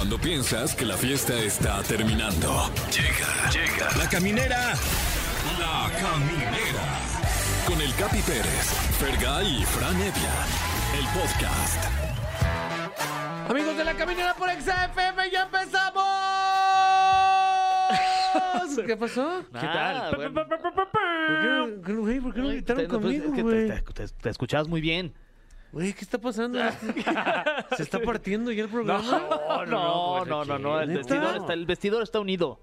Cuando piensas que la fiesta está terminando. Llega, llega. La caminera. La caminera. Con el Capi Pérez, Fergay y Fran Evia. El podcast. Amigos de la caminera por XFM, ya empezamos. ¿Qué pasó? ¿Qué tal? ¿Por qué, güey, ¿por qué no gritaron conmigo, te escuchabas muy bien. ¿Qué está pasando? ¿Se está partiendo ya el programa? No, no, no, no, no, el ¿Neta? vestidor está, el vestidor está unido.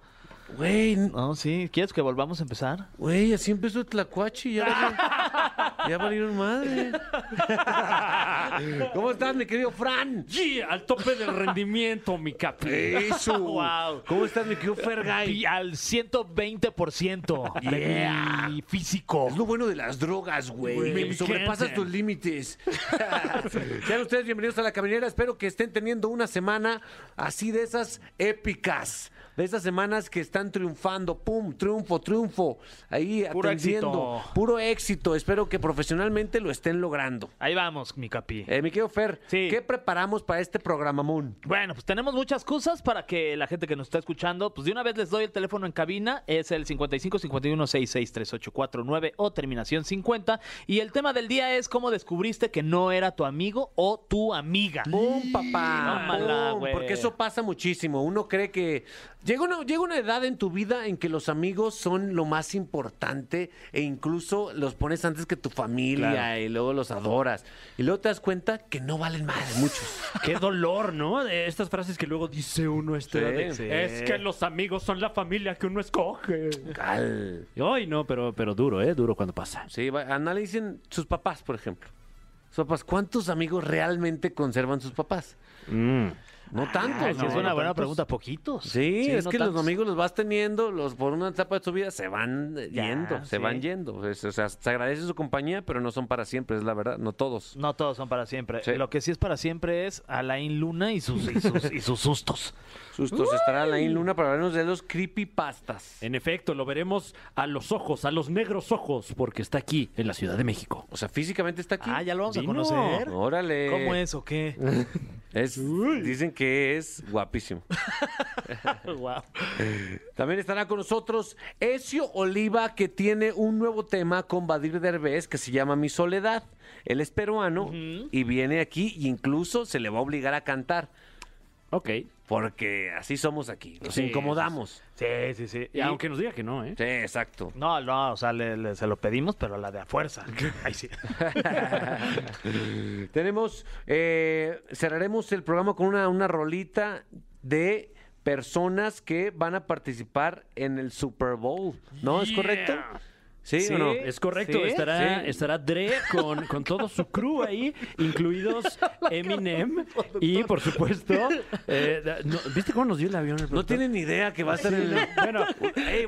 Güey, No, sí, ¿quieres que volvamos a empezar? güey, así empezó Tlacuachi y ya, ya valieron madre. ¿Cómo estás, mi querido Fran? Sí, al tope del rendimiento, mi capi. Eso. Wow. ¿Cómo estás, mi querido Fergay? Y al 120% de Yeah. mi físico. Es lo bueno de las drogas, güey. Me Sobrepasas tus límites. Sean ustedes bienvenidos a la caminera. Espero que estén teniendo una semana así de esas épicas. De esas semanas que están triunfando. Pum, triunfo, triunfo. Ahí Puro atendiendo. éxito. Puro éxito. Espero que profesionalmente lo estén logrando. Ahí vamos, mi capi. Eh, mi querido Fer, Sí. ¿qué preparamos para este programa Moon? Bueno, pues tenemos muchas cosas para que la gente que nos está escuchando, pues de una vez les doy el teléfono en cabina, es el 55 51 66 3849 o terminación 50 y el tema del día es cómo descubriste que no era tu amigo o tu amiga. ¡Pum, papá! Tómala, güey. Porque eso pasa muchísimo. Uno cree que. Llega una, llega una edad en tu vida en que los amigos son lo más importante e incluso los pones antes que tu familia Claro. y luego los adoras. Y luego te das cuenta que no valen más muchos. Qué dolor, ¿no? De estas frases que luego dice uno este Sí, de, sí. Es que los amigos son la familia que uno escoge. Cal. Ay, no, pero, pero duro, ¿eh? Duro cuando pasa. Sí, analicen sus papás, por ejemplo. Sus papás, ¿cuántos amigos realmente conservan sus papás? No tantos, Ay, sí, ¿no? es una No buena tantos. pregunta, poquitos. Sí, es no que los tantos. amigos los vas teniendo, los por una etapa de tu vida se van Ya, yendo, se van yendo. O sea, se agradece su compañía, pero no son para siempre, es la verdad, no todos. No todos son para siempre. Sí. Lo que sí es para siempre es Alain Luna y sus, y sus, y sus sustos. Sustos, estará Alain Luna para hablarnos de los creepypastas. En efecto, lo veremos a los ojos, a los negros ojos, porque está aquí, en la Ciudad de México. O sea, físicamente está aquí. Ah, ya lo vamos a conocer. Órale. ¿Cómo es o qué? Es- dicen que es guapísimo. Wow. También estará con nosotros Ezio Oliva, que tiene un nuevo tema con Badir Derbez que se llama Mi Soledad. Él es peruano y viene aquí e incluso se le va a obligar a cantar. Ok. Porque así somos aquí, nos Sí, incomodamos. Sí, sí, sí. Y aunque nos diga que no, ¿eh? Sí, exacto. No, no, o sea, le- le- se lo pedimos, pero la de a fuerza. Ahí sí. Tenemos, eh, cerraremos el programa con una, una rolita de personas que van a participar en el Super Bowl. ¿No? ¿Es Yeah. correcto? ¿Sí, Sí. o no? Es correcto, ¿Sí? estará, Sí. estará Dre con, con todo su crew ahí, incluidos Eminem y, por supuesto, eh, no, ¿viste cómo nos dio el avión? el No tienen ni idea que va a estar en el... Bueno,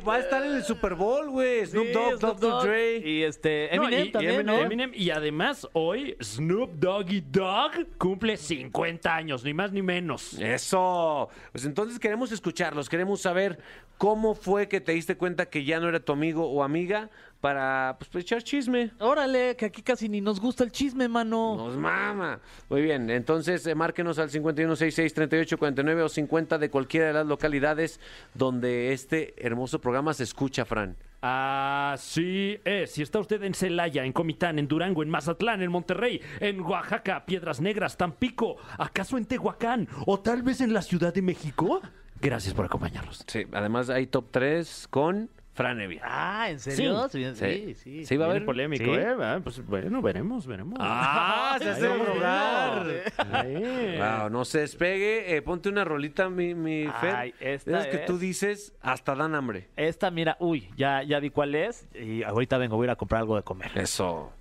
va a estar en el Super Bowl, güey. Snoop Sí, Dogg, Snoop. Dogg. Dre. Y este, no, Eminem y- también, Eminem, ¿no? Eminem, y además hoy Snoop Doggy Dogg cumple 50 años, ni más ni menos. Eso. Pues entonces queremos escucharlos, queremos saber cómo fue que te diste cuenta que ya no era tu amigo o amiga para pues, echar chisme. Órale, que aquí casi ni nos gusta el chisme, mano. Nos mama. Muy bien, entonces eh, márquenos al 5166-3849 o 50 de cualquiera de las localidades donde este hermoso programa se escucha, Fran. Así es. Si está usted en Celaya, en Comitán, en Durango, en Mazatlán, en Monterrey, en Oaxaca, Piedras Negras, Tampico, ¿acaso en Tehuacán o tal vez en la Ciudad de México? Gracias por acompañarnos. Sí, además hay top 3 con Fran Evia. Ah, ¿en serio? Sí. Sí, Sí. sí. va a haber polémico, ¿Sí? ¿eh? Ah, Pues bueno, veremos, veremos. Ah, se hace. Sí. Wow, no se despegue. Eh, ponte una rolita, mi, mi Fer. Ay, esta De esas que es. tú dices, hasta dan hambre. Esta, mira, uy, ya, ya vi cuál es y ahorita vengo, voy a ir a comprar algo de comer. Eso.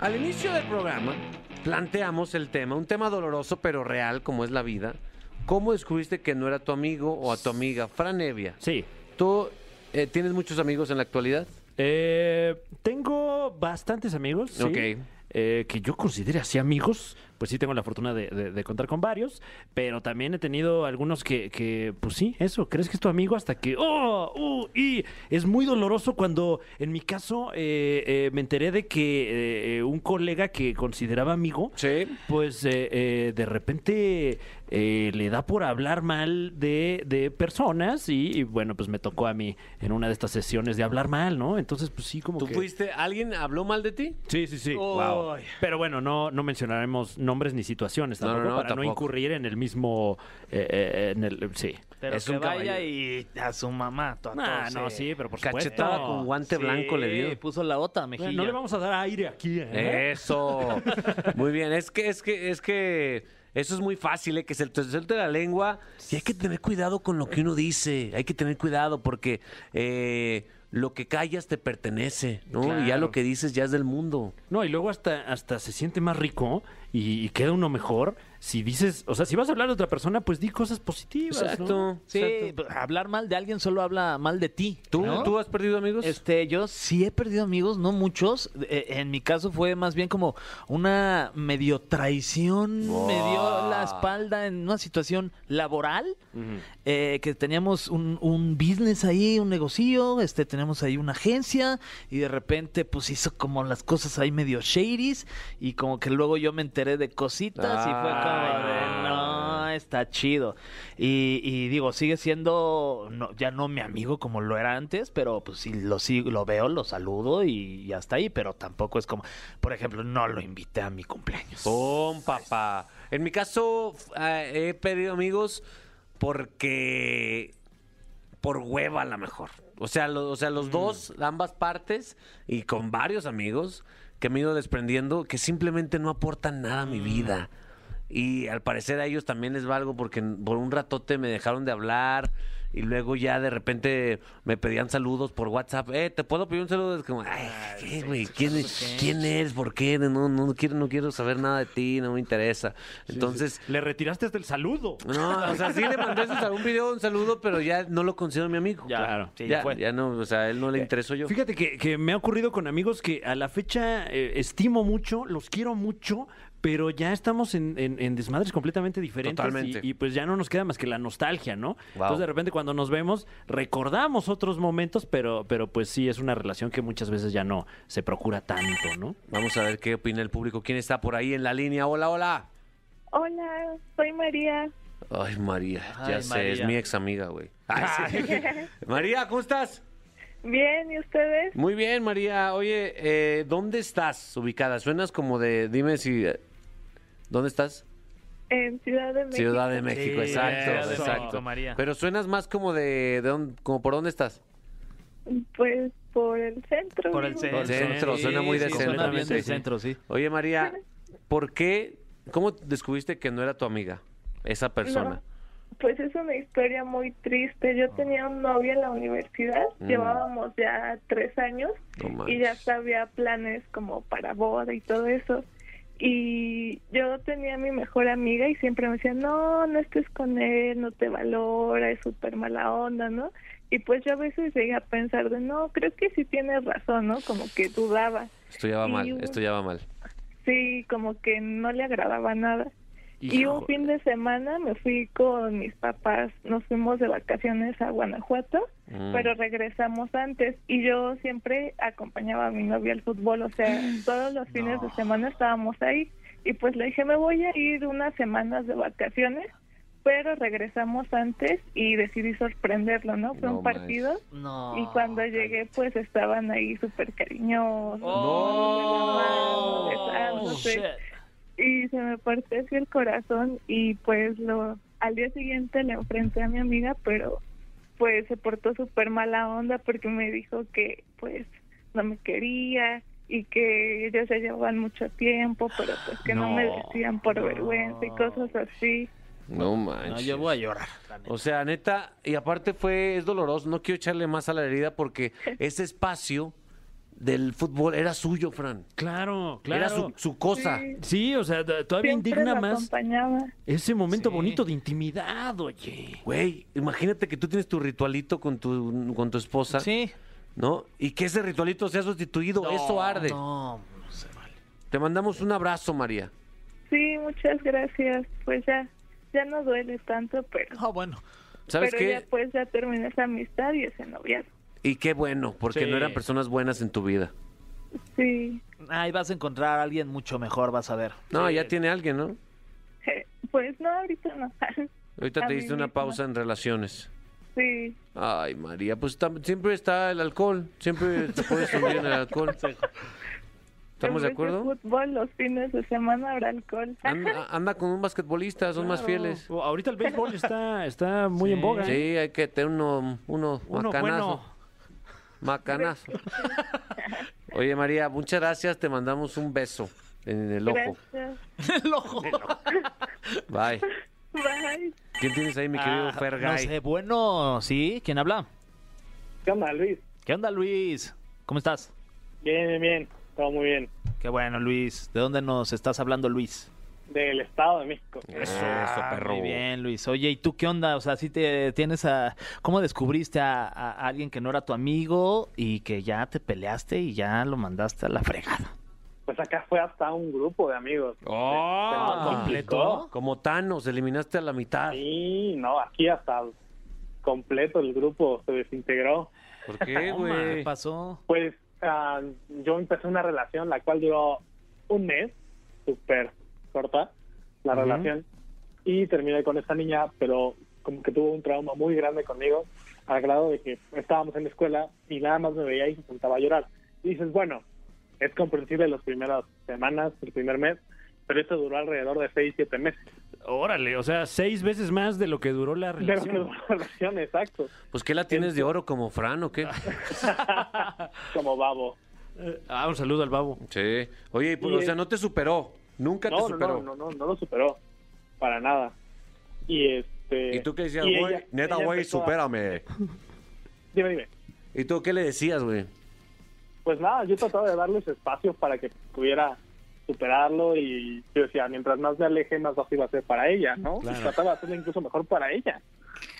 Al inicio del programa planteamos el tema, un tema doloroso pero real como es la vida. ¿Cómo descubriste que no era tu amigo o a tu amiga? Fran Evia, Sí. ¿tú eh, tienes muchos amigos en la actualidad? Eh, tengo bastantes amigos. sí. Ok. Eh, que yo considere así amigos, pues sí tengo la fortuna de, de- de contar con varios, pero también he tenido algunos que, que, pues sí, eso, crees que es tu amigo hasta que, oh, uh, y es muy doloroso cuando, en mi caso, eh, eh, me enteré de que eh, un colega que consideraba amigo, Sí. pues de repente le da por hablar mal de, de personas y, y, bueno, pues me tocó a mí en una de estas sesiones de hablar mal, ¿no? Entonces, pues sí, como ¿Tú que... fuiste, alguien habló mal de ti? Sí, sí, sí. Ay. Pero bueno, no, no mencionaremos nombres ni situaciones No, no, tampoco no, para no tampoco. incurrir en el mismo... eh, eh, en el, sí. Pero Es que un vaya caballero. y a su mamá. to- a Ah, todos, no, eh. sí, pero por supuesto. Cachetada con guante blanco le dio. puso la otra mejilla. Bueno, no le vamos a dar aire aquí, ¿eh? Eso. Muy bien. Es que, es que, es que eso es muy fácil, ¿eh? que se te suelte la lengua. Y hay que tener cuidado con lo que uno dice. Hay que tener cuidado porque eh, lo que callas te pertenece, ¿no? Y ya lo que dices ya es del mundo. No, y luego hasta, hasta se siente más rico y, y queda uno mejor si dices, o sea, si vas a hablar de otra persona, pues di cosas positivas. ¿no? Exacto. Sí, exacto. hablar mal de alguien solo habla mal de ti. ¿Tú, ¿no? ¿Tú has perdido amigos? Este, yo sí he perdido amigos, no muchos. Eh, en mi caso fue más bien como una medio traición, me dio la espalda en una situación laboral, eh, que teníamos un, un business ahí, un negocio, este, tenemos ahí una agencia y de repente pues hizo como las cosas ahí medio shadys y como que luego yo me enteré de cositas y fue como de no, está chido. Y, y digo, sigue siendo no, ya no mi amigo como lo era antes, pero pues si lo sigo, lo veo, lo saludo y, ya está ahí, pero tampoco es como, por ejemplo, no lo invité a mi cumpleaños. Pum, papá. En mi caso, eh, he perdido amigos porque. por hueva, a lo mejor. O sea, lo- o sea, los dos, ambas partes, y con varios amigos que me he ido desprendiendo, que simplemente no aportan nada a mi vida. Y al parecer a ellos también les valgo porque por un ratote me dejaron de hablar y luego ya de repente me pedían saludos por WhatsApp. Eh, ¿te puedo pedir un saludo? Es como, ay, ¿qué, güey? ¿Quién, ¿Quién eres? ¿Por qué? No, no, quiero, no quiero saber nada de ti, no me interesa. Entonces... Le retiraste hasta el saludo. No, o sea, sí le mandé su- un video, un saludo, pero ya no lo considero mi amigo. Ya, Claro. sí, ya, ya fue. ya no, o sea, a él no le intereso yo. Fíjate que, que me ha ocurrido con amigos que a la fecha eh, estimo mucho, los quiero mucho, pero ya estamos en, en- en desmadres completamente diferentes. Totalmente. Y, y, pues ya no nos queda más que la nostalgia, ¿no? Wow. Entonces de repente cuando nos vemos recordamos otros momentos, pero, pero pues sí es una relación que muchas veces ya no se procura tanto, ¿no? Vamos a ver qué opina el público. ¿Quién está por ahí en la línea? Hola, hola. Hola, soy María. Ay, María, ya Ay, sé, es María. mi ex amiga, güey. Ay, sí. María, ¿cómo estás? Bien, ¿y ustedes? Muy bien, María. Oye, eh, ¿dónde estás ubicada? Suenas como de, dime si... ¿Dónde estás? En Ciudad de México. Ciudad de México, Sí, exacto, de exacto. María. Pero suenas más como de, de dónde- como por dónde estás. Pues por el centro. Por el centro. centro, suena muy de sí, Suena bien completamente, del sí. centro, sí. Oye, María, ¿por qué? ¿Cómo descubriste que no era tu amiga esa persona? No, pues es una historia muy triste. Yo tenía un novio en la universidad, Mm. llevábamos ya tres años No y ya había planes como para boda y todo eso. Y yo tenía a mi mejor amiga y siempre me decía, no, no estés con él, no te valora, es súper mala onda, ¿no? Y pues yo a veces llegué a pensar de, no, creo que sí tienes razón, ¿no? Como que dudaba. Esto ya va Y mal, un- esto ya va mal. Sí, como que no le agradaba nada. Y un fin de semana me fui con mis papás, nos fuimos de vacaciones a Guanajuato, Mm. pero regresamos antes y yo siempre acompañaba a mi novio al fútbol, o sea, todos los fines de semana estábamos ahí y pues le dije, me voy a ir unas semanas de vacaciones, pero regresamos antes y decidí sorprenderlo, ¿no? Fue No un partido No. y cuando llegué pues estaban ahí súper cariñosos, Oh, besándose shit. Y se me partió así el corazón y pues lo al día siguiente le enfrenté a mi amiga pero pues se portó súper mala onda porque me dijo que pues no me quería y que ellos ya llevaban mucho tiempo pero pues que no, me decían por vergüenza y cosas así No manches. No, yo voy a llorar. O sea, neta, y aparte fue, es doloroso, no quiero echarle más a la herida porque ese espacio del fútbol era suyo, Fran. Claro, claro. Era su, su cosa. Sí, Sí, o sea, todavía siempre indigna lo más acompañaba ese momento Sí. bonito de intimidad, oye. Güey, imagínate que tú tienes tu ritualito con tu, con tu esposa, Sí. ¿no? Y que ese ritualito sea sustituido, eso arde. No, no se vale. Te mandamos un abrazo, María. Sí, muchas gracias. Pues ya, ya no duele tanto, pero, Ah, bueno. ¿Sabes pero ya qué? pues ya terminé esa amistad y ese noviazgo. Y qué bueno, porque Sí. no eran personas buenas en tu vida. Sí, Ahí vas a encontrar a alguien mucho mejor, vas a ver. No, ya tiene alguien, ¿no? pues no, ahorita no. Ahorita A te diste una misma. pausa en relaciones. Sí, Ay, María, pues siempre está el alcohol. Siempre te puedes hundir en el alcohol. ¿Estamos de acuerdo? fútbol, los fines de semana habrá alcohol. Anda, anda con un basquetbolista, son más fieles. O- Ahorita el béisbol está, está muy en Sí. boga. Sí, ¿eh? hay que tener uno, uno, Uno macanazo. bueno. Macanazo. Oye, María, muchas gracias. Te mandamos un beso en el ojo. El ojo. Bye. Bye. ¿Quién tienes ahí, mi querido Ah, Fergay? No sé, bueno, ¿sí? ¿Quién habla? ¿Qué onda, Luis? ¿Qué onda, Luis? ¿Cómo estás? Bien, bien, bien. Todo muy bien. Qué bueno, Luis. ¿De dónde nos estás hablando, Luis? Del Estado de México. Eso, Ah, perro. Muy bien, Luis. Oye, ¿y tú qué onda? O sea, si te tienes a... ¿Cómo descubriste a, a alguien que no era tu amigo y que ya te peleaste y ya lo mandaste a la fregada? Pues acá fue hasta un grupo de amigos. ¡Oh! Complicó. Como Thanos, eliminaste a la mitad. Sí, no, aquí hasta completo el grupo se desintegró. ¿Por qué, güey? ¿Qué pasó? Pues ah, yo empecé una relación la cual duró un mes, súper corta la Ujú. relación, y terminé con esta niña, pero como que tuvo un trauma muy grande conmigo, al grado de que estábamos en la escuela y nada más me veía y se sentaba a llorar. Y dices, bueno, es comprensible las primeras semanas, el primer mes, pero esto duró alrededor de seis, siete meses. Órale, o sea, seis veces más de lo que duró la De una relación. relación, exacto. Pues, ¿qué la tienes de oro como Fran o qué? Como babo. Ah, un saludo al babo. Sí. Oye, pues, Y, o sea, eh, no te superó. Nunca te No, no, superó. no, no, no, no lo superó. Para nada. Y este. ¿Y tú qué decías, güey? Neta, güey, a- supérame. Dime, dime. ¿Y tú qué le decías, güey? Pues nada, yo trataba de darles espacio para que pudiera superarlo y yo decía, mientras más me aleje, más fácil va a ser para ella, ¿no? Y trataba de hacerlo incluso mejor para ella.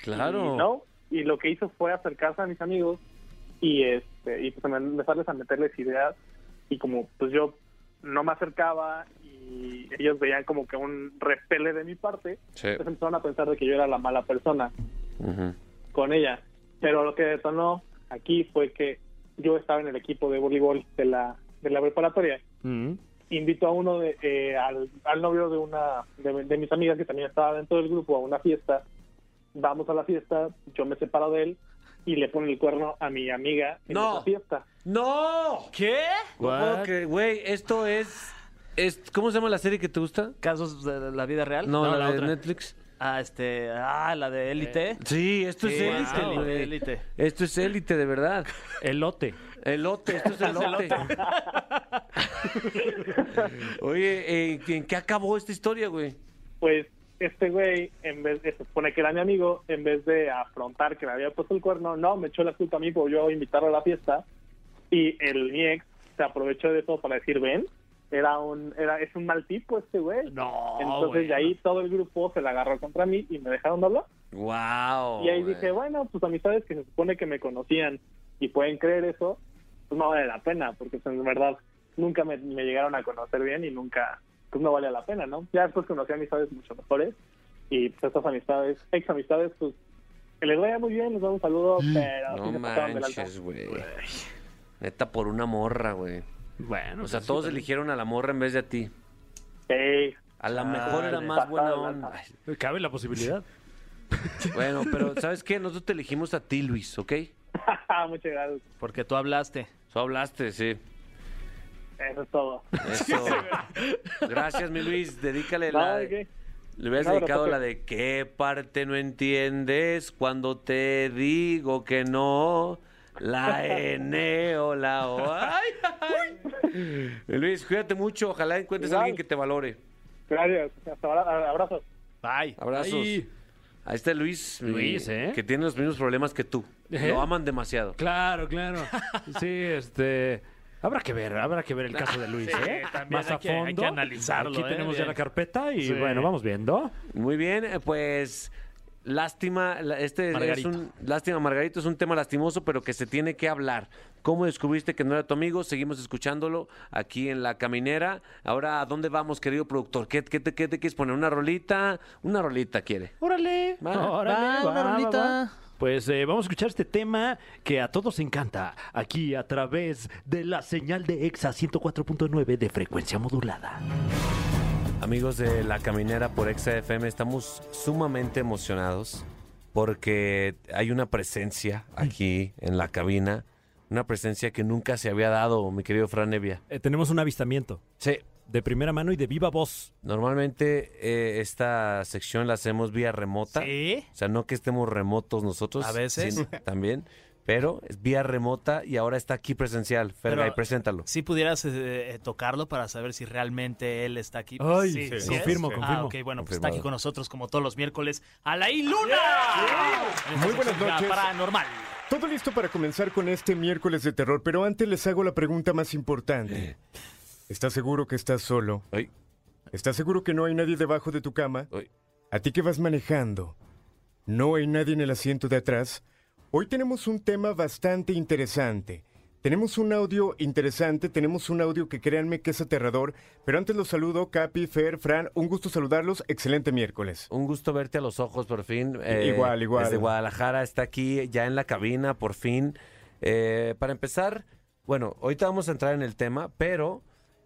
Claro. Y, ¿no? y lo que hizo fue acercarse a mis amigos y este y pues em- empezarles a meterles ideas y como pues yo no me acercaba y ellos veían como que un repele de mi parte, Sí. pues empezaron a pensar de que yo era la mala persona con ella. Pero lo que detonó aquí fue que yo estaba en el equipo de voleibol de la, de la preparatoria. Mm. Invito a uno de, eh, al, al novio de una de, de mis amigas que también estaba dentro del grupo a una fiesta. Vamos a la fiesta, yo me separo de él y le pone el cuerno a mi amiga en No. esa fiesta. ¡No! ¿Qué? Güey, esto es, es... ¿Cómo se llama la serie que te gusta? ¿Casos de la vida real? No, No, la, la de otra. Netflix. Ah, este... Ah, la de Élite. Sí, esto es élite, wow, güey. élite. Esto es élite, de verdad. Elote. Elote, esto es elote. Oye, eh, ¿en qué acabó esta historia, güey? Pues este güey, en vez de, se supone que era mi amigo, en vez de afrontar que me había puesto el cuerno, no, me echó la culpa a mí por yo invitarlo a la fiesta y el mi ex se aprovechó de eso para decir, ven, era un, era, es un mal tipo este güey. No, Entonces de ahí todo el grupo se la agarró contra mí y me dejaron de hablar. Wow. y ahí dije, bueno, pues amistades que se supone que me conocían y pueden creer eso, pues no vale la pena, porque pues, en verdad nunca me, me llegaron a conocer bien y nunca, pues no vale la pena, ¿no? Ya después conocí amistades mucho mejores y pues estas amistades, ex amistades, pues que les vaya muy bien, les doy un saludo, pero sí No manches, güey. Neta, por una morra, güey. Bueno, O sea, pues, todos sí, eligieron a la morra en vez de a ti. Sí, A lo mejor era más buena onda. Ay, Cabe la posibilidad. Bueno, pero ¿sabes qué? Nosotros te elegimos a ti, Luis, ¿ok? muchas gracias, Porque tú hablaste. Tú hablaste, sí. eso es todo. Eso. Gracias, mi Luis. Dedícale la... Le hubieras No, dedicado la de ¿Qué parte no entiendes cuando te digo que no? La N o la O. Ay, ay. Luis, cuídate mucho. Ojalá encuentres a alguien que te valore. Gracias, hasta ahora, abrazos. Bye. Abrazos. Ay. Ahí está Luis. Luis, ¿eh? Que tiene los mismos problemas que tú. ¿Eh? Lo aman demasiado. Claro, claro. Sí, este. Habrá que ver, habrá que ver el caso de Luis, ¿eh? también Más hay a que- hay fondo. que analizarlo, Aquí ¿eh? tenemos ya la carpeta y Sí. bueno, vamos viendo. Muy bien, eh, pues Lástima, este Margarito. es un lástima Margarito es un tema lastimoso, pero que se tiene que hablar. ¿Cómo descubriste que no era tu amigo? Seguimos escuchándolo aquí en la caminera. Ahora, ¿a dónde vamos, querido productor? ¿Qué, qué te, qué te quieres poner? ¿Una rolita? Una rolita quiere. Órale, Va, órale, va, va, una va, rolita. va. Pues eh, vamos a escuchar este tema que a todos encanta, aquí a través de la señal de EXA 104.9 de frecuencia modulada. Amigos de La Caminera por Exa FM, estamos sumamente emocionados porque hay una presencia aquí en la cabina, una presencia que nunca se había dado, mi querido Fran Nevia. Eh, tenemos un avistamiento Sí, de primera mano y de viva voz. normalmente eh, esta sección la hacemos vía remota. ¿Sí? O sea, no que estemos remotos nosotros. A veces. también, pero es vía remota y ahora está aquí presencial. Fergay, preséntalo. Si pudieras eh, eh, tocarlo para saber si realmente él está aquí. Ay, sí, sí, sí confirmo, es? confirmo. Ah, ok, bueno, pues está aquí con nosotros como todos los miércoles. ¡Alain Luna! Muy buenas noches. Paranormal. Todo listo para comenzar con este miércoles de terror, pero antes les hago la pregunta más importante. ¿Estás seguro que estás solo? Ay, ¿Estás seguro que no hay nadie debajo de tu cama? ay. ¿A ti que vas manejando? ¿No hay nadie en el asiento de atrás? Hoy tenemos un tema bastante interesante. Tenemos un audio interesante, tenemos un audio que créanme que es aterrador, pero antes los saludo, Capi, Fer, Fran, un gusto saludarlos, excelente miércoles. Un gusto verte a los ojos por fin. Eh, Igual, igual. Desde Guadalajara está aquí ya en la cabina por fin. Eh, para empezar, bueno, ahorita vamos a entrar en el tema, pero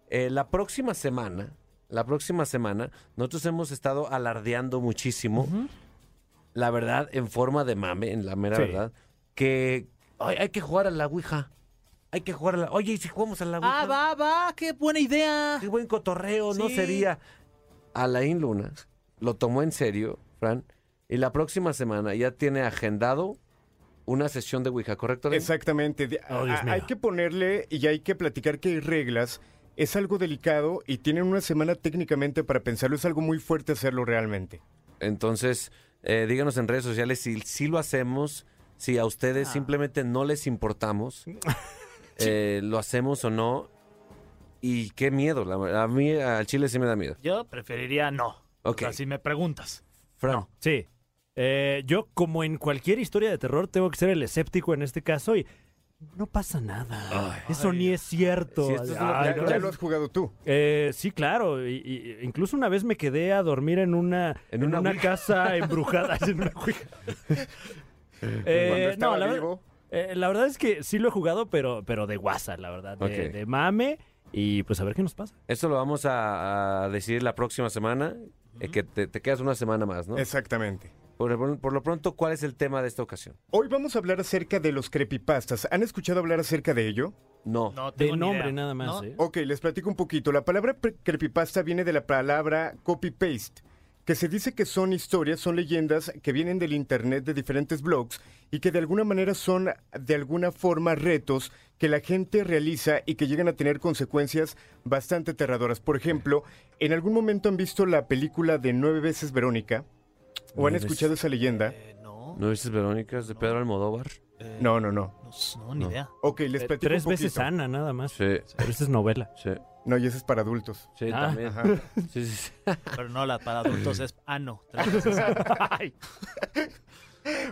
eh, la próxima semana, la próxima semana, nosotros hemos estado alardeando muchísimo, la verdad, en forma de mame, en la mera Sí. verdad, que ay, hay que jugar a la Ouija. Hay que jugar a la... Oye, ¿y si jugamos a la Ouija? Ah, va, va, qué buena idea. Qué buen cotorreo, ¿no sería? Alain Luna lo tomó en serio, Fran, y la próxima semana ya tiene agendado una sesión de Ouija, ¿correcto? Alain? Exactamente. De- Oh, Dios a- mío. hay que ponerle y hay que platicar que hay reglas. Es algo delicado y tienen una semana técnicamente para pensarlo. Es algo muy fuerte hacerlo realmente. Entonces, eh, díganos en redes sociales si, si lo hacemos, si a Ah. ustedes simplemente no les importamos, eh, lo hacemos o no. Y qué miedo, la a mí al chile sí me da miedo. Yo preferiría no. Ok. O sea, si me preguntas. Fran, Sí. Eh, yo, como en cualquier historia de terror, tengo que ser el escéptico en este caso y no pasa nada. Eso ni es cierto. Sí, esto es lo- Ay, Ya, lo has jugado tú. Eh, sí, claro. y- y- incluso una vez me quedé a dormir en una, En una casa embrujada. en una. Eh, Cuando estaba no, la, vivo. eh, la verdad es que sí lo he jugado, pero, pero de guasa, la verdad. De, de mame. Y pues a ver qué nos pasa. Esto lo vamos a, a decidir la próxima semana, eh, que te, te quedas una semana más, ¿no? Exactamente. Por, por lo pronto, ¿cuál es el tema de esta ocasión? Hoy vamos a hablar acerca de los creepypastas. ¿Han escuchado hablar acerca de ello? No. No De tengo nombre idea. nada más. ¿No? ¿eh? Ok, les platico un poquito. La palabra creepypasta viene de la palabra copy-paste, que se dice que son historias, son leyendas que vienen del internet de diferentes blogs y que de alguna manera son de alguna forma retos que la gente realiza y que llegan a tener consecuencias bastante aterradoras. Por ejemplo, ¿en algún momento han visto la película de Nueve veces Verónica? ¿O han escuchado esa leyenda? Eh, no, ¿No dices Verónicas de Pedro Almodóvar? eh, No, no, no. no, ni idea. Ok, les Eh, platico Tres un veces. Ana, nada más. Sí, Pero esta es novela. sí, No, y ese es para adultos. sí, Ah. también. Ajá. Sí, sí, sí. Pero no, la para adultos es ano. Tres veces. Ay.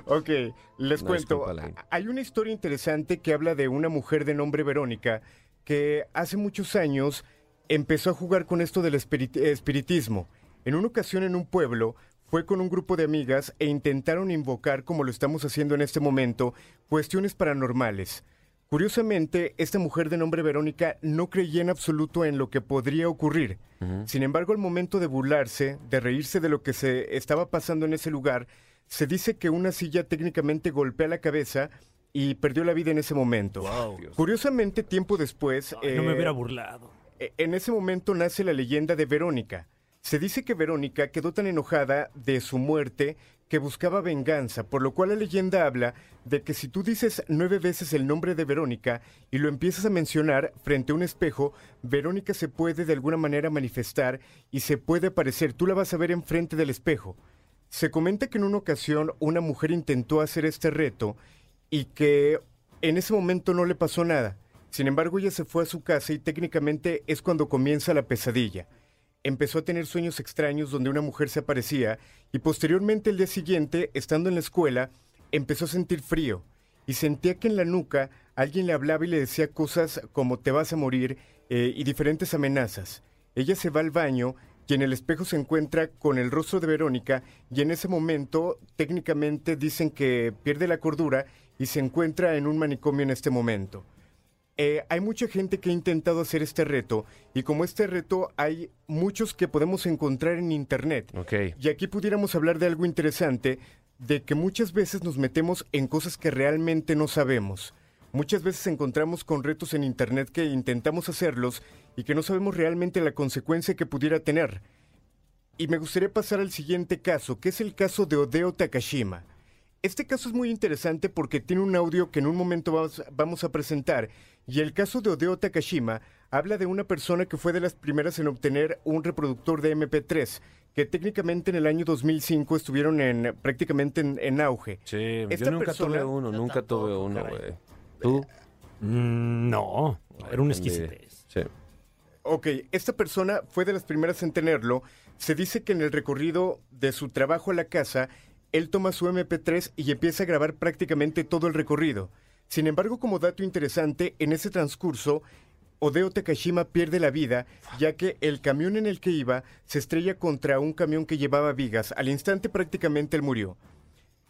Ok, les No, cuento. disculpa. Hay una historia interesante que habla de una mujer de nombre Verónica que hace muchos años empezó a jugar con esto del espirit- espiritismo. En una ocasión en un pueblo fue con un grupo de amigas e intentaron invocar, como lo estamos haciendo en este momento, cuestiones paranormales. Curiosamente, esta mujer de nombre Verónica no creía en absoluto en lo que podría ocurrir. Sin embargo, al momento de burlarse, de reírse de lo que se estaba pasando en ese lugar, se dice que una silla técnicamente golpea la cabeza y perdió la vida en ese momento. Curiosamente, tiempo después... Ay, no me eh, hubiera burlado. e- En ese momento nace la leyenda de Verónica. Se dice que Verónica quedó tan enojada de su muerte que buscaba venganza, por lo cual la leyenda habla de que si tú dices nueve veces el nombre de Verónica y lo empiezas a mencionar frente a un espejo, Verónica se puede de alguna manera manifestar y se puede aparecer. Tú la vas a ver enfrente del espejo. Se comenta que en una ocasión una mujer intentó hacer este reto y que en ese momento no le pasó nada. Sin embargo, ella se fue a su casa y técnicamente es cuando comienza la pesadilla. Empezó a tener sueños extraños donde una mujer se aparecía y posteriormente el día siguiente, estando en la escuela, empezó a sentir frío y sentía que en la nuca alguien le hablaba y le decía cosas como te vas a morir eh, y diferentes amenazas. Ella se va al baño y en el espejo se encuentra con el rostro de Verónica y en ese momento técnicamente dicen que pierde la cordura y se encuentra en un manicomio en este momento. Eh, hay mucha gente que ha intentado hacer este reto y como este reto hay muchos que podemos encontrar en internet. Ok. Y aquí pudiéramos hablar de algo interesante, de que muchas veces nos metemos en cosas que realmente no sabemos. Muchas veces encontramos con retos en internet que intentamos hacerlos y que no sabemos realmente la consecuencia que pudiera tener. Y me gustaría pasar al siguiente caso, que es el caso de Odeo Takashima. Este caso es muy interesante porque tiene un audio que en un momento vamos, vamos a presentar. Y el caso de Odeo Takashima habla de una persona que fue de las primeras en obtener un reproductor de MP3, que técnicamente en el año 2005 estuvieron en, prácticamente en, en auge. Sí, Esta yo nunca persona- tuve uno, nunca tuve uno, güey. ¿Tú? Mm, no, era un exquisitez. Sí. Ok, esta persona fue de las primeras en tenerlo. Se dice que en el recorrido de su trabajo a la casa, él toma su MP3 y empieza a grabar prácticamente todo el recorrido. Sin embargo, como dato interesante, en ese transcurso, Odeo Takashima pierde la vida, ya que el camión en el que iba se estrella contra un camión que llevaba vigas. Al instante prácticamente él murió.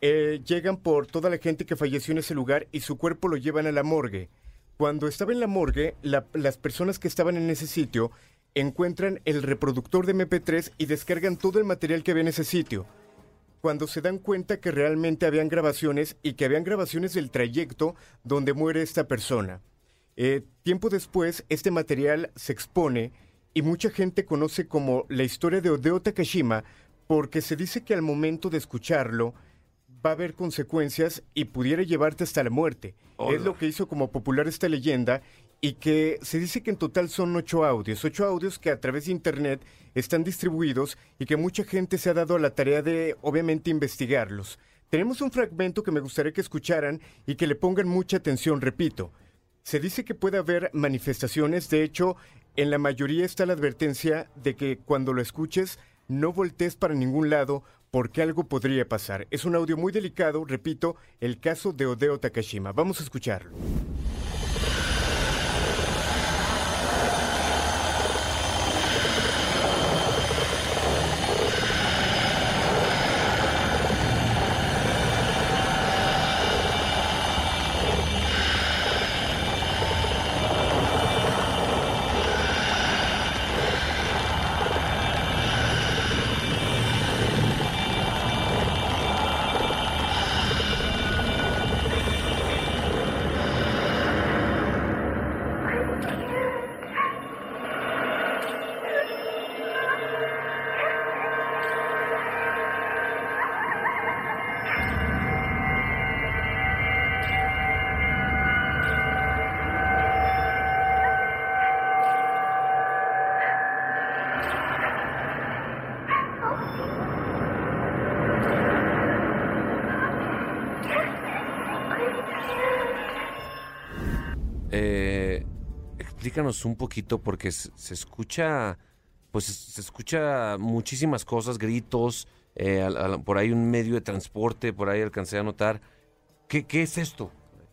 Eh, llegan por toda la gente que falleció en ese lugar y su cuerpo lo llevan a la morgue. Cuando estaba en la morgue, la- las personas que estaban en ese sitio encuentran el reproductor de MP3 y descargan todo el material que había en ese sitio. Cuando se dan cuenta que realmente habían grabaciones y que habían grabaciones del trayecto donde muere esta persona. Eh, tiempo después, este material se expone y mucha gente conoce como la historia de Odeo Takashima porque se dice que al momento de escucharlo va a haber consecuencias y pudiera llevarte hasta la muerte. Es lo que hizo como popular esta leyenda y que se dice que en total son ocho audios, ocho audios que a través de internet están distribuidos y que mucha gente se ha dado a la tarea de obviamente investigarlos. Tenemos un fragmento que me gustaría que escucharan y que le pongan mucha atención, repito. Se dice que puede haber manifestaciones, de hecho, en la mayoría está la advertencia de que cuando lo escuches no voltees para ningún lado porque algo podría pasar. Es un audio muy delicado, repito, el caso de Odeo Takashima. Vamos a escucharlo. Explícanos un poquito porque se, se escucha, pues se escucha muchísimas cosas, gritos, eh, por ahí un medio de transporte, por ahí alcancé a notar. ¿Qué, qué es esto?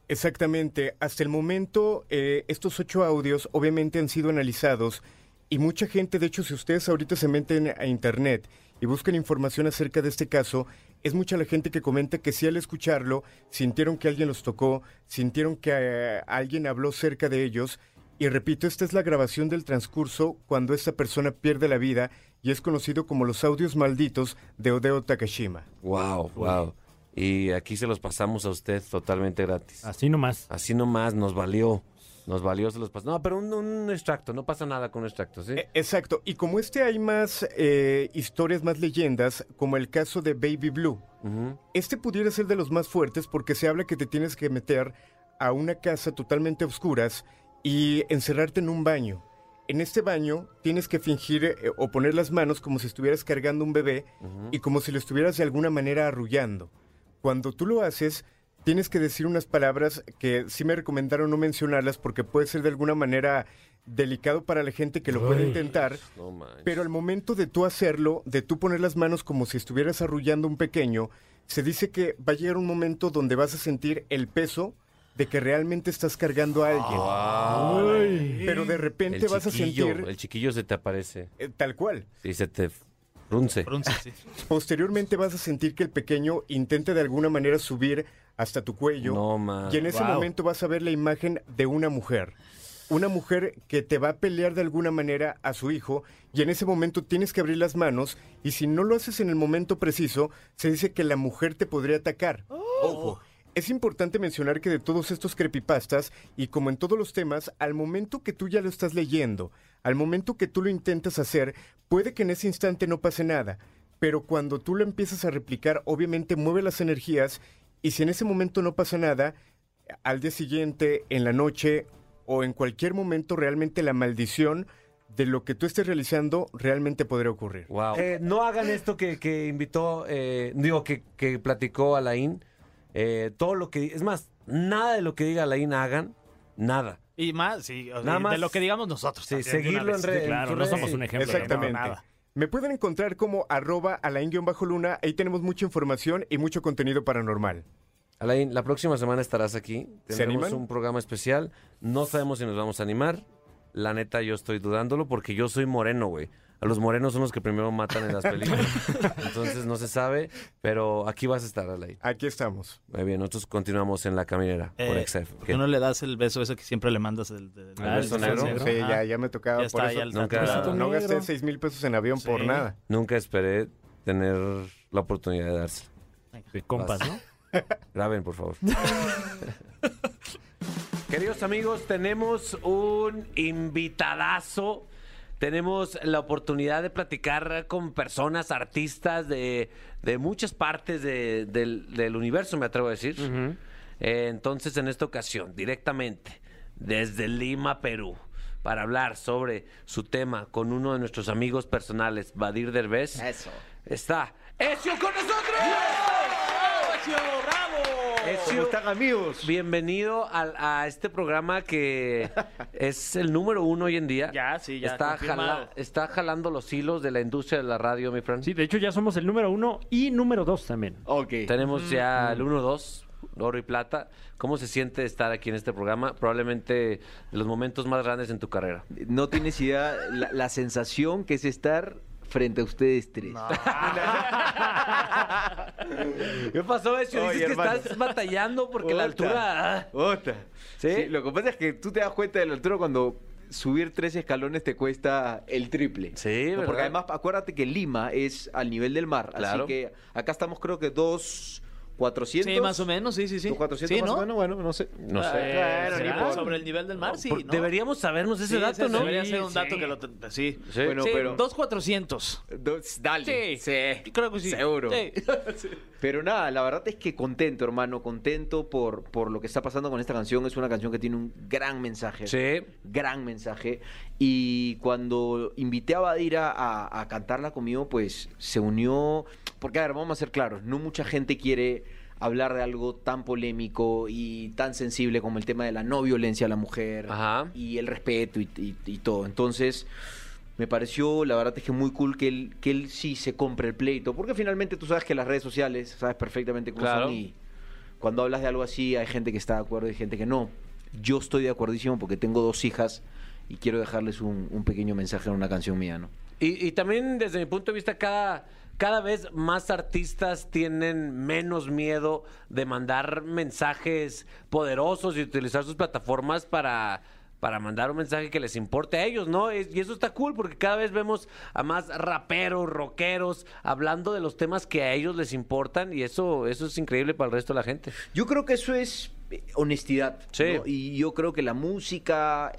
Exactamente. Hasta el momento, eh, estos ocho audios obviamente han sido analizados y mucha gente, de hecho, si ustedes ahorita se meten a internet y buscan información acerca de este caso, es mucha la gente que comenta que sí al escucharlo sintieron que alguien los tocó, sintieron que eh, alguien habló cerca de ellos. Y repito, esta es la grabación del transcurso cuando esta persona pierde la vida y es conocido como los audios malditos de Odeo Takashima. Wow, wow. Y aquí se los pasamos a usted totalmente gratis. Así nomás. Así nomás nos valió. Nos valió, se los pasamos. No, pero un, un extracto, no pasa nada con un extracto, ¿sí? E- Exacto, y como este hay más eh, historias, más leyendas, como el caso de Baby Blue. Este pudiera ser de los más fuertes porque se habla que te tienes que meter a una casa totalmente a oscuras y encerrarte en un baño. En este baño tienes que fingir eh, o poner las manos como si estuvieras cargando un bebé y como si lo estuvieras de alguna manera arrullando. Cuando tú lo haces, tienes que decir unas palabras que sí me recomendaron no mencionarlas porque puede ser de alguna manera delicado para la gente que lo puede intentar. No. Pero al momento de tú hacerlo, de tú poner las manos como si estuvieras arrullando un pequeño, se dice que va a llegar un momento donde vas a sentir el peso de que realmente estás cargando a alguien. Pero de repente el vas a sentir el chiquillo se te aparece eh, tal cual. y se te frunce. Frunce, sí. Posteriormente vas a sentir que el pequeño intenta de alguna manera subir hasta tu cuello. No, man. Y en ese Wow. momento vas a ver la imagen de una mujer. Una mujer que te va a pelear de alguna manera a su hijo y en ese momento tienes que abrir las manos y si no lo haces en el momento preciso, se dice que la mujer te podría atacar. Ojo. Es importante mencionar que de todos estos creepypastas, y como en todos los temas, al momento que tú ya lo estás leyendo, al momento que tú lo intentas hacer, puede que en ese instante no pase nada, pero cuando tú lo empiezas a replicar, obviamente mueve las energías, y si en ese momento no pasa nada, al día siguiente, en la noche o en cualquier momento, realmente la maldición de lo que tú estés realizando realmente podría ocurrir. Wow. Eh, no hagan esto que, que invitó, eh, digo, que, que platicó Alain. Eh, todo lo que. Es más, nada de lo que diga Alain hagan. Nada. Y más, sí, o sea, Nada más- de lo que digamos nosotros. Sí, también, seguirlo en redes. Claro, no somos un ejemplo. de Exactamente. nada. Me pueden encontrar como arroba alain-luna. Ahí tenemos mucha información y mucho contenido paranormal. Alain, la próxima semana estarás aquí. ¿Se Tendremos un programa especial. No sabemos si nos vamos a animar. La neta, yo estoy dudándolo porque yo soy moreno, güey. A los morenos son los que primero matan en las películas. Entonces no se sabe, pero aquí vas a estar, Alain. Aquí estamos. Muy bien, nosotros continuamos en la caminera por Eh, XF. ¿por qué no le das el beso ese que siempre le mandas Ah, del beso negro? Sí, ya, ya me tocaba. Ya por está, eso nunca- no gasté seis mil pesos en avión por Sí. nada. Nunca esperé tener la oportunidad de dársela. De compas, ¿no? Graben, por favor. Queridos amigos, tenemos un invitadazo. Tenemos la oportunidad de platicar con personas, artistas de, de muchas partes de- del, del universo, me atrevo a decir. Eh, entonces, en esta ocasión, directamente desde Lima, Perú, para hablar sobre su tema con uno de nuestros amigos personales, Badir Derbez. Eso. Está Ezio con nosotros. Ezio, ¿Cómo están, amigos? bienvenido al- a, este programa que es el número uno hoy en día. Ya, sí, ya, Está, jala- está jalando los hilos de la industria de la radio, mi friend. Sí, de hecho ya somos el número uno y número dos también. Ok. Tenemos ya el 1-2, oro y plata. ¿Cómo se siente estar aquí en este programa? Probablemente de los momentos más grandes en tu carrera. No tienes idea la, la sensación que es estar frente a ustedes tres. ¿Qué pasó? Oye, Dices que hermano. estás batallando porque la altura... ah. Otra. ¿Sí? Lo que pasa es que tú te das cuenta de la altura cuando subir tres escalones te cuesta el triple. Sí, No. Porque además, acuérdate que Lima es al nivel del mar. Claro. Así que acá estamos, creo que dos. 400. Sí, más o menos, sí, sí, sí. ¿Dos 400 Sí, más ¿no? o menos? Bueno, no sé. No sé. Eh, modo. sobre el nivel del mar, sí. Deberíamos sabernos ese Sí, dato, ¿no? Debería ser un Sí, dato sí. que lo... Sí. Sí. Bueno, Sí, pero. dos cuatrocientos. dos- dale. Sí. Creo que sí. Seguro. Sí. Pero nada, la verdad es que contento, hermano, contento por, por lo que está pasando con esta canción. Es una canción que tiene un gran mensaje. Sí. Gran mensaje. Y cuando invité a Badira a, a cantarla conmigo, pues se unió. Porque, a ver, vamos a ser claros, no mucha gente quiere hablar de algo tan polémico y tan sensible como el tema de la no violencia a la mujer Ajá. y el respeto y, y- y todo. Entonces, me pareció, la verdad es que muy cool que él, que él sí se compre el pleito, porque finalmente tú sabes que las redes sociales, sabes perfectamente cómo Claro. son y cuando hablas de algo así hay gente que está de acuerdo y gente que no. Yo estoy de acuerdísimo porque tengo dos hijas y quiero dejarles un, un pequeño mensaje en una canción mía, ¿no? Y, y también desde mi punto de vista, cada, cada vez más artistas tienen menos miedo de mandar mensajes poderosos y utilizar sus plataformas para, para mandar un mensaje que les importe a ellos, ¿no? Y eso está cool porque cada vez vemos a más raperos, rockeros, hablando de los temas que a ellos les importan y eso, eso es increíble para el resto de la gente. Yo creo que eso es eh, honestidad. Sí. ¿no? Y yo creo que la música,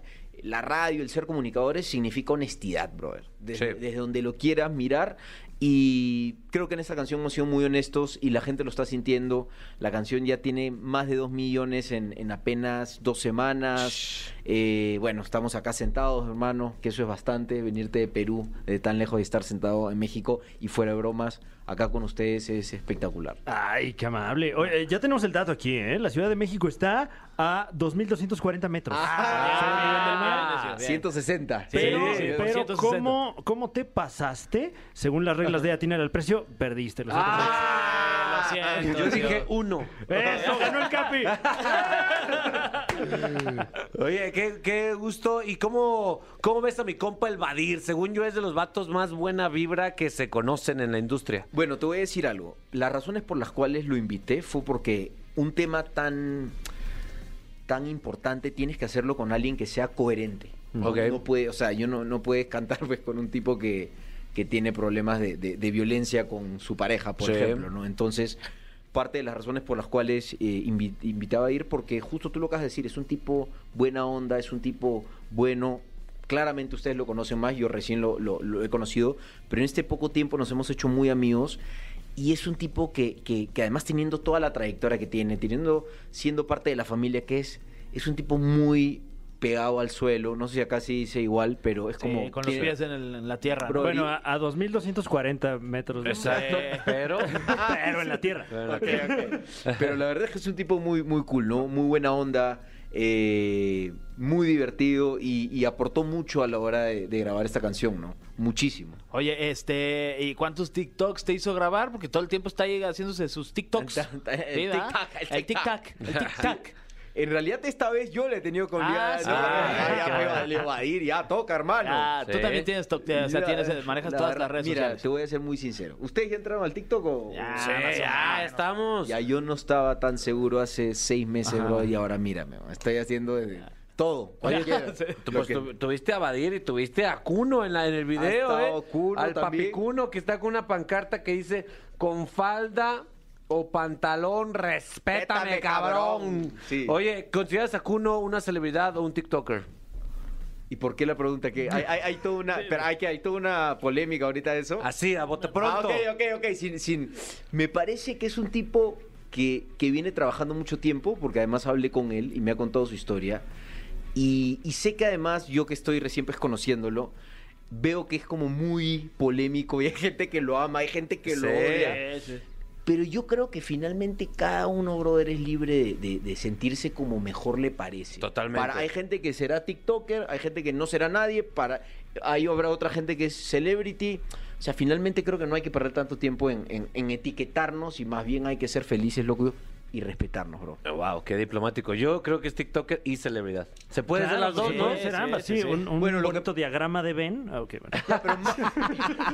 la radio, el ser comunicadores significa honestidad, brother. Desde, Sí. desde donde lo quieras mirar. Y creo que en esta canción hemos sido muy honestos y la gente lo está sintiendo. La canción ya tiene más de dos millones en, en apenas dos semanas. Eh, bueno, estamos acá sentados, hermano, que eso es bastante. Venirte de Perú, de tan lejos de estar sentado en México y fuera de bromas, acá con ustedes es espectacular. Ay, qué amable. Oye, ya tenemos el dato aquí, ¿eh? La Ciudad de México está a 2.240 metros. Ah, bien. 160. Pero, Sí, pero 160. ¿cómo, ¿cómo te pasaste? Según las reglas de atinar al precio, perdiste. Los otros Ah, lo siento, Yo tío. dije uno. ¡Eso, ganó el Capi! Oye, qué, qué gusto. ¿Y cómo, cómo ves a mi compa el Badir? Según yo es de los vatos más buena vibra que se conocen en la industria. Bueno, te voy a decir algo. Las razones por las cuales lo invité fue porque un tema tan, tan importante tienes que hacerlo con alguien que sea coherente. No, Ok. no puede, o sea, yo no, no puedes cantar pues, con un tipo que, que tiene problemas de, de- de violencia con su pareja, por Sí. ejemplo, ¿no? Entonces, parte de las razones por las cuales eh, invi- invitaba a ir, porque justo tú lo acabas de decir, es un tipo buena onda, es un tipo bueno. Claramente ustedes lo conocen más, yo recién lo, lo- lo he conocido, pero en este poco tiempo nos hemos hecho muy amigos y es un tipo que, que- que además teniendo toda la trayectoria que tiene, teniendo, siendo parte de la familia que es, es un tipo muy pegado al suelo, no sé si acá se dice igual, pero es Sí, como... con los tiene- pies en, el- en la tierra. ¿no? Bro, Bueno, a, a 2.240 metros. de- Exacto. Pero. Pero en la tierra. Pero la verdad es que es un tipo muy, muy cool, ¿no? Muy buena onda, eh, muy divertido y, y aportó mucho a la hora de, de grabar esta canción, ¿no? Muchísimo. Oye, este, ¿y cuántos TikToks te hizo grabar? Porque todo el tiempo está ahí haciéndose sus TikToks. El Sí, tic-tac, ¿verdad? el El tic-tac, el tic-tac. En realidad esta vez yo le he tenido que Ah, sí. Ah, ya, ya, va- le va a ir, ya toca, hermano. Ah, tú también tienes, o sea, tienes, manejas la todas verdad, las redes mira, sociales. te voy a ser muy sincero. ¿Ustedes ya entraron al TikTok o...? Ya, Sí, ya menos. estamos. Ya yo no estaba tan seguro hace seis meses, Ajá. bro, y ahora mírame, man, estoy haciendo desde todo. Oye, pues, que- tu- tuviste a Badir y tuviste a Cuno en, la, en el video, ¿eh? Al también. papi Cuno que está con una pancarta que dice con falda o pantalón, respétame, cabrón. cabrón. Sí. Oye, ¿consideras a Cuno una celebridad o un TikToker? ¿Y por qué la pregunta? que hay, hay, hay toda una, pero hay, que, hay toda una polémica ahorita de eso. Así, a bote Ah, pronto. ok, ok, ok. Sin, sin... Me parece que es un tipo que, que viene trabajando mucho tiempo, porque además hablé con él y me ha contado su historia. Y, y sé que además, yo que estoy recién pues conociéndolo, veo que es como muy polémico y hay gente que lo ama, hay gente que lo Sí. odia. Pero yo creo que finalmente cada uno, brother, es libre de, de- de sentirse como mejor le parece. Totalmente. Para, hay gente que será TikToker, hay gente que no será nadie, para, ahí habrá otra gente que es celebrity. O sea, finalmente creo que no hay que perder tanto tiempo en, en- en etiquetarnos y más bien hay que ser felices, loco, y respetarnos, bro. Wow, qué diplomático. Yo creo que es TikToker y celebridad. Se puede ser las Claro, dos, sí, ¿no? Puede ser ambas, sí, sí. sí. Un, un Bueno, lo que- bonito diagrama de Ben. Ah, ok, bueno.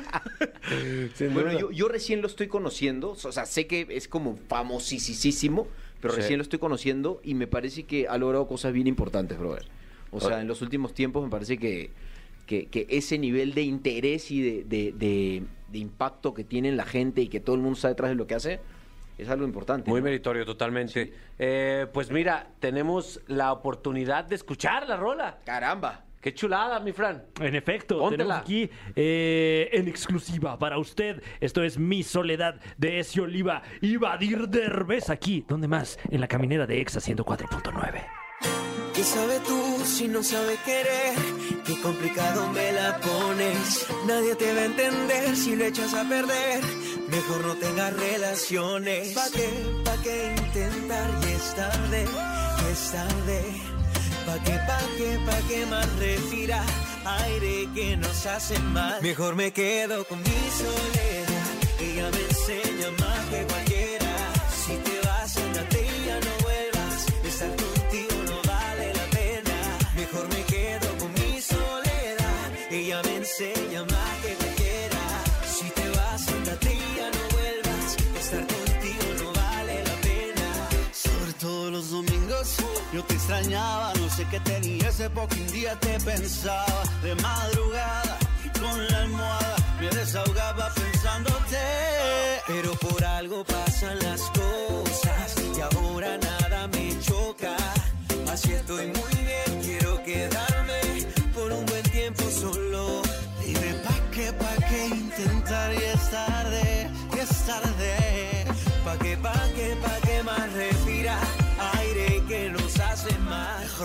Bueno, yo, yo recién lo estoy conociendo, o sea, sé que es como famosísimo, pero Sí. recién lo estoy conociendo y me parece que ha logrado cosas bien importantes, brother. O sea, en los últimos tiempos me parece que, que, que ese nivel de interés y de, de- de- de impacto que tiene en la gente y que todo el mundo está detrás de lo que hace, es algo importante. Muy ¿no? meritorio, totalmente. Eh, pues mira, tenemos la oportunidad de escuchar la rola. Caramba. Qué chulada, mi Fran. En efecto, Póntela. tenemos aquí eh, en exclusiva para usted. Esto es Mi Soledad de Esi Oliva y Badir Derbez aquí. ¿Dónde más? En la caminera de Exa 104.9. ¿Qué sabe tú si no sabe querer? Qué complicado me la pones. Nadie te va a entender si lo echas a perder. Mejor no tengas relaciones. ¿Pa' qué? ¿Pa' qué intentar? Y es tarde, y es tarde. ¿Pa' qué? ¿Pa' qué? ¿Pa' qué más respirar? Aire que nos hace mal. Mejor me quedo con mi soledad. Ella me enseña más que cualquiera. Extrañaba, no sé qué tenía ese poco un día te pensaba de madrugada y con la almohada me desahogaba pensándote. Pero por algo pasan las cosas y ahora nada me choca. Así estoy muy bien, quiero quedarme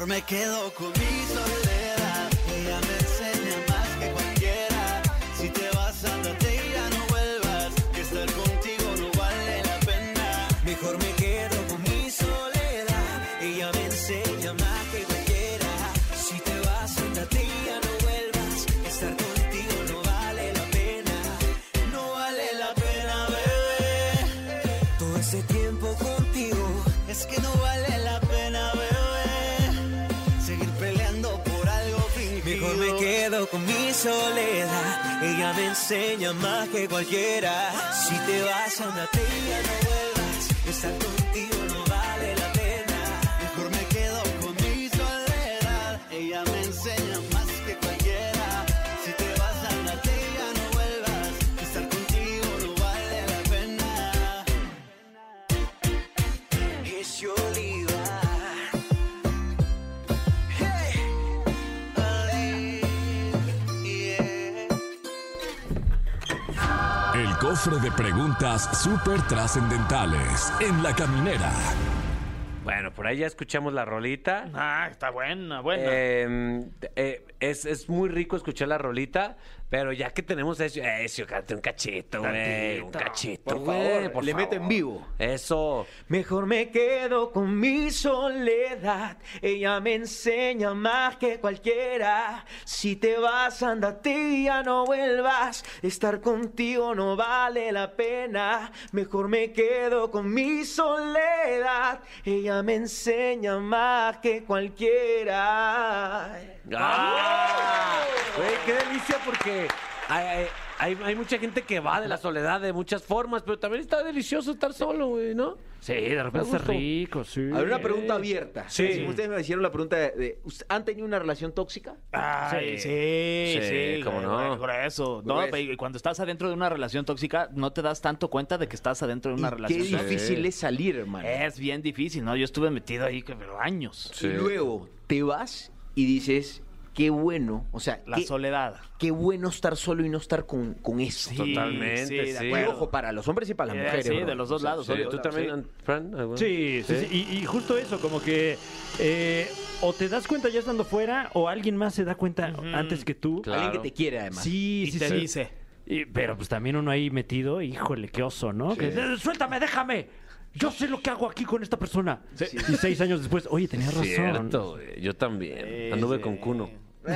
Me quedo con mi soledad. Con mi soledad. Ella me enseña más que cualquiera. Si te vas, andate y ya no vuelvas. Estar contigo De preguntas súper trascendentales en la caminera. Bueno, por ahí ya escuchamos la rolita. Ah, está buena, buena. Eh, eh, es, es muy rico escuchar la rolita, pero ya que tenemos eso, eso, cállate un cachito, güey. Un cachito, Por güey, favor, por le meto en favor. vivo. Eso. Mejor me quedo con mi soledad. Ella me enseña más que cualquiera. Si te vas, andate y ya no vuelvas. Estar contigo no vale la pena. Mejor me quedo con mi soledad. Ella me enseña más que cualquiera. ¡Ah! Güey, qué delicia porque hay, hay- hay- hay mucha gente que va de la soledad de muchas formas, pero también está delicioso estar solo, güey, ¿no? Sí, de repente gustó. rico, sí. A ver, una pregunta abierta. Sí. Si ustedes me hicieron la pregunta de, de, ¿us- ¿han tenido una relación tóxica? Ay, sí, sí, Sí, cómo güey, no. Por eso. No, Pues- pe- cuando estás adentro de una relación tóxica, no te das tanto cuenta de que estás adentro de una Y relación qué tóxica. difícil es salir, hermano. Es bien difícil, ¿no? Yo estuve metido ahí, pero años. Y luego te vas y dices, qué bueno, o sea, La qué, soledad. qué bueno estar solo y no estar con, con eso. Sí, Totalmente, sí, de sí. Y acuerdo. ojo, para los hombres y para las Eh, mujeres. sí, bro. de los dos lados. Sí, obvio, ¿Tú sí. también, Fran? Sí, sí, sí. Y, y justo eso, como que eh, o te das cuenta ya estando fuera o alguien más se da cuenta antes que tú. Claro. Alguien que te quiere, además. Sí, Y sí, te sí. dice. Y- pero pues también uno ahí metido, híjole, qué oso, ¿no? Que, "Eh, suéltame, déjame. Yo sé lo que hago aquí con esta persona. Y seis años después, oye, tenías razón. Cierto, güey. Yo también. Anduve con Cuno.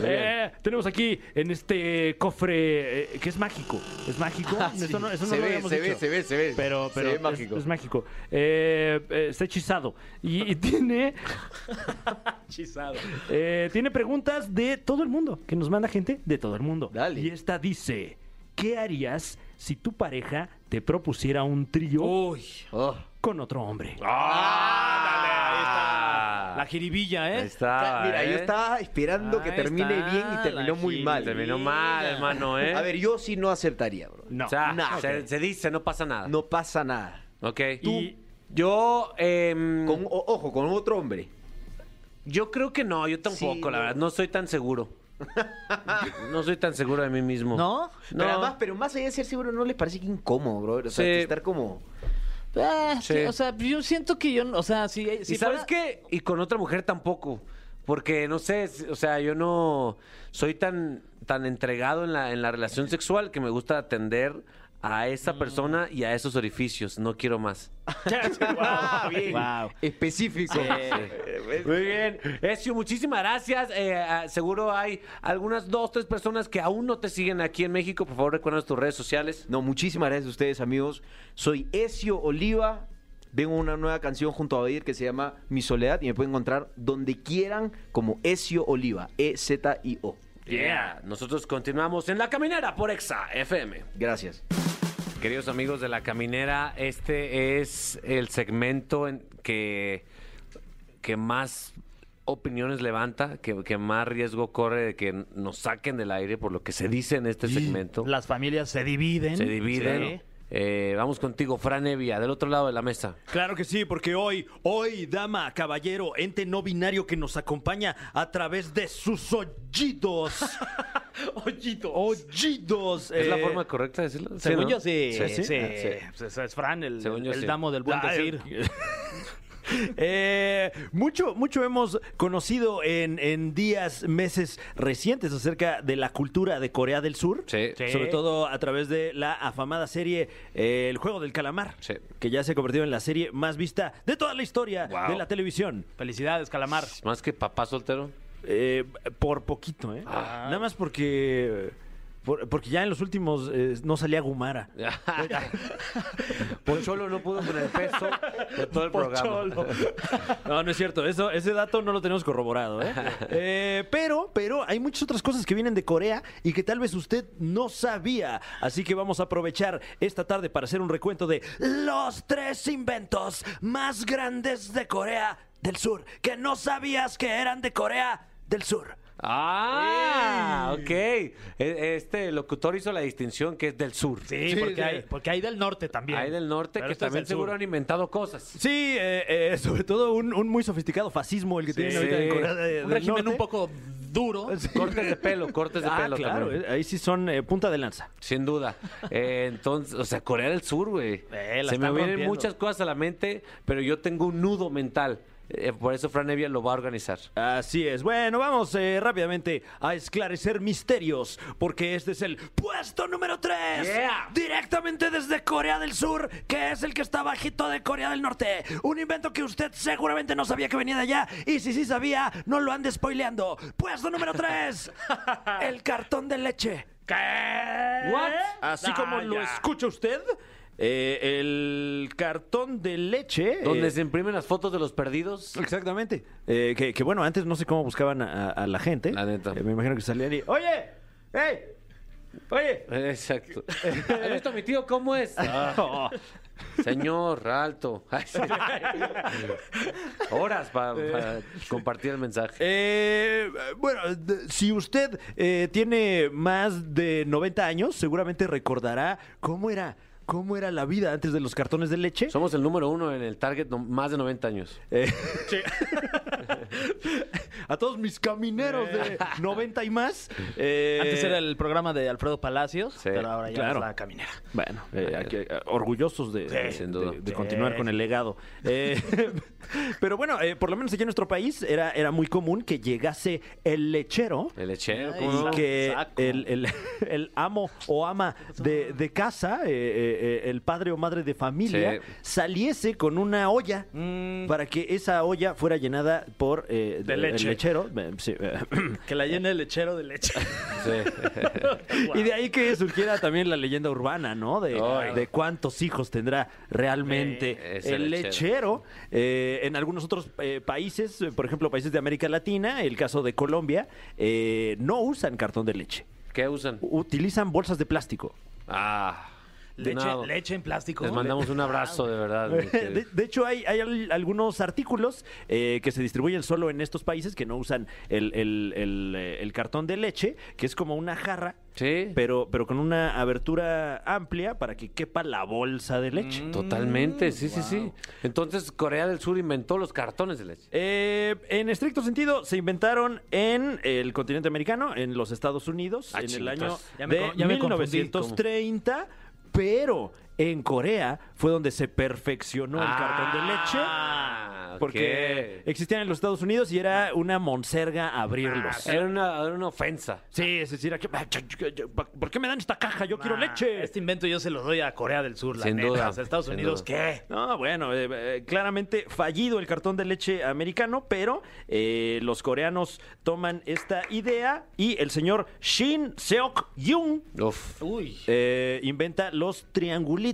Eh, tenemos aquí en este cofre eh, que es mágico. Es mágico. Eso no, eso no se lo ve, habíamos se ve, dicho. se ve, se ve. Pero, Se pero ve es, mágico. es mágico. Eh, eh, está hechizado. Y, y tiene, eh, tiene preguntas de todo el mundo. Que nos manda gente de todo el mundo. Dale. Y esta dice: ¿Qué harías si tu pareja te propusiera un trío Uy. Oh. con otro hombre? Está. La jiribilla, Ahí ¿eh? está. Mira, yo ¿eh? estaba esperando que Ahí termine está, bien y terminó la muy mal. Terminó mal, hermano, ¿eh? A ver, yo sí no aceptaría, bro. No. O sea, no, se, dice, no pasa nada. No pasa nada. Ok. Y- Yo, em, Con, o- ojo, con otro hombre. yo creo que no, yo tampoco, Sí, la no. verdad. No soy tan seguro. no soy tan seguro de mí mismo. ¿No? No. Pero además, pero más allá de ser seguro, ¿no les parece que incómodo, bro? O sea, Sí. estar como... Ah, Sí. sí, O sea, yo siento que yo, o sea, si, si ¿Y sabes fuera- qué? Y con otra mujer tampoco. Porque, no sé, o sea, yo no soy tan, tan entregado en la, en la relación sexual que me gusta atender a esa Mm. persona y a esos orificios. No quiero más. Bien. Wow. Específico. Muy bien. Ezio, muchísimas gracias. Eh, ah, seguro hay algunas dos, tres personas que aún no te siguen aquí en México. Por favor, recuerda tus redes sociales. No, muchísimas gracias a ustedes, amigos. Soy Ezio Oliva. Vengo una nueva canción junto a Badir que se llama Mi Soledad y me pueden encontrar donde quieran como Ezio Oliva. E E-Z-I-O. Yeah. Nosotros continuamos en La Caminera por Exa FM. Gracias. Queridos amigos de La Caminera, este es el segmento en que, que más opiniones levanta, que, que más riesgo corre de que nos saquen del aire por lo que se dice en este segmento. Las familias se dividen. Se dividen. Sí. Eh, vamos contigo, Fran Evia, del otro lado de la mesa. Claro que sí, porque hoy, hoy, dama, caballero, ente no binario que nos acompaña a través de sus oídos. Ojitos. Oídos. ¿Es la eh, forma correcta de decirlo? Según ¿no? yo sí. Sí, Sí, sí. Pues es- Fran, el, el sí. damo del buen Ah, decir. Eh, mucho, mucho hemos conocido en, en días, meses recientes acerca de la cultura de Corea del Sur. Sí. Sobre todo a través de la afamada serie eh, El Juego del Calamar. Sí. Que ya se ha convertido en la serie más vista de toda la historia Wow. de la televisión. Felicidades, Calamar. Más que papá soltero. Eh, por poquito, ¿eh? Ah. Nada más porque. Por- porque ya en los últimos eh, no salía Gumara. Pocholo no pudo con el peso de todo el programa. No, no es cierto. Eso, ese dato no lo tenemos corroborado. ¿eh? Eh, pero, pero hay muchas otras cosas que vienen de Corea y que tal vez usted no sabía. Así que vamos a aprovechar esta tarde para hacer un recuento de los tres inventos más grandes de Corea del Sur que no sabías que eran de Corea del Sur. Ah, ok. E- Este locutor hizo la distinción que es del sur. Sí, porque, hay, porque hay del norte también. Hay del norte Pero que este es también del seguro sur. han inventado cosas. Sí, eh, eh, sobre todo un, un muy sofisticado fascismo el que tienen ahorita en Corea de- Un del régimen Norte. un poco duro. Cortes de pelo, cortes de Ah, pelo claro, también. eh, ahí sí son eh, punta de lanza. Sin duda. Eh, entonces, o sea, Corea del Sur, güey. Eh, la Se me están vienen rompiendo. muchas cosas a la mente, pero yo tengo un nudo mental. Eh, por eso Fran Evia lo va a organizar. Así es. Bueno, vamos eh, rápidamente a esclarecer misterios, porque este es el puesto número 3. Yeah. Directamente desde Corea del Sur, que es el que está bajito de Corea del Norte. Un invento que usted seguramente no sabía que venía de allá, y si sí sabía, no lo ande spoileando. Puesto número 3. el cartón de leche. ¿Qué? What? Así Ah, como lo escucha usted, eh, el cartón de leche... Donde eh, se imprimen las fotos de los perdidos. Exactamente. Eh, que, que, bueno, antes no sé cómo buscaban a, a la gente. La neta. Eh, me imagino que salían y. ¡Oye! ¡Ey! ¡Oye! Exacto. ¿Has visto a mi tío cómo es? Ah, señor, alto. Ay, sí. Horas pa- para compartir el mensaje. Eh, bueno, si usted eh, tiene más de 90 años, seguramente recordará cómo era, cómo era la vida antes de los cartones de leche. Somos el número uno en el Target, no- más de 90 años. Eh, a todos mis camineros de 90 y más. eh, Antes era el programa de Alfredo Palacios, Sí, pero ahora ya claro. es la caminera. Bueno, eh, aquí, eh, orgullosos de, de- continuar con el legado. Eh, pero bueno, eh, por lo menos aquí en nuestro país era, era muy común que llegase el lechero. El lechero. Y que el, el- el amo o ama de, de casa, eh, eh, eh, el padre o madre de familia, Sí. saliese con una olla para que esa olla fuera llenada por eh, De el leche. Lechero. Eh, sí, Que la llene el lechero de leche. Sí. Y de ahí que surgiera también la leyenda urbana, ¿no? De, Ay. de cuántos hijos tendrá realmente el lechero. lechero. Eh, en algunos otros eh, países, por ejemplo, países de América Latina, el caso de Colombia, eh, no usan cartón de leche. ¿Qué usan? Utilizan bolsas de plástico. Ah. Leche, leche en plástico. Les mandamos un abrazo, de verdad. mi De, hecho, hay, hay al- algunos artículos eh, que se distribuyen solo en estos países que no usan el, el- el, eh, el cartón de leche, que es como una jarra, Sí. pero, pero con una abertura amplia para que quepa la bolsa de leche. Totalmente, sí, sí, sí. Entonces, Corea del Sur inventó los cartones de leche. Eh, en estricto sentido, se inventaron en el continente americano, en los Estados Unidos, Ah, en el año Ya me de co- ya me confundí. 1930, pero en Corea fue donde se perfeccionó el cartón de leche. Ah, Porque ok. existían en los Estados Unidos y era una monserga abrirlos. Era una, era una ofensa. Sí, es decir, aquí- ¿por qué me dan esta caja? Yo quiero Ah, leche. Este invento yo se lo doy a Corea del Sur, la Sin neta. duda, O sea, Estados sin Unidos, duda. ¿qué? No, bueno, eh, eh, claramente fallido el cartón de leche americano, pero eh, los coreanos toman esta idea y el señor Shin Seok-yoon Uf. Uy. eh, inventa los triangulitos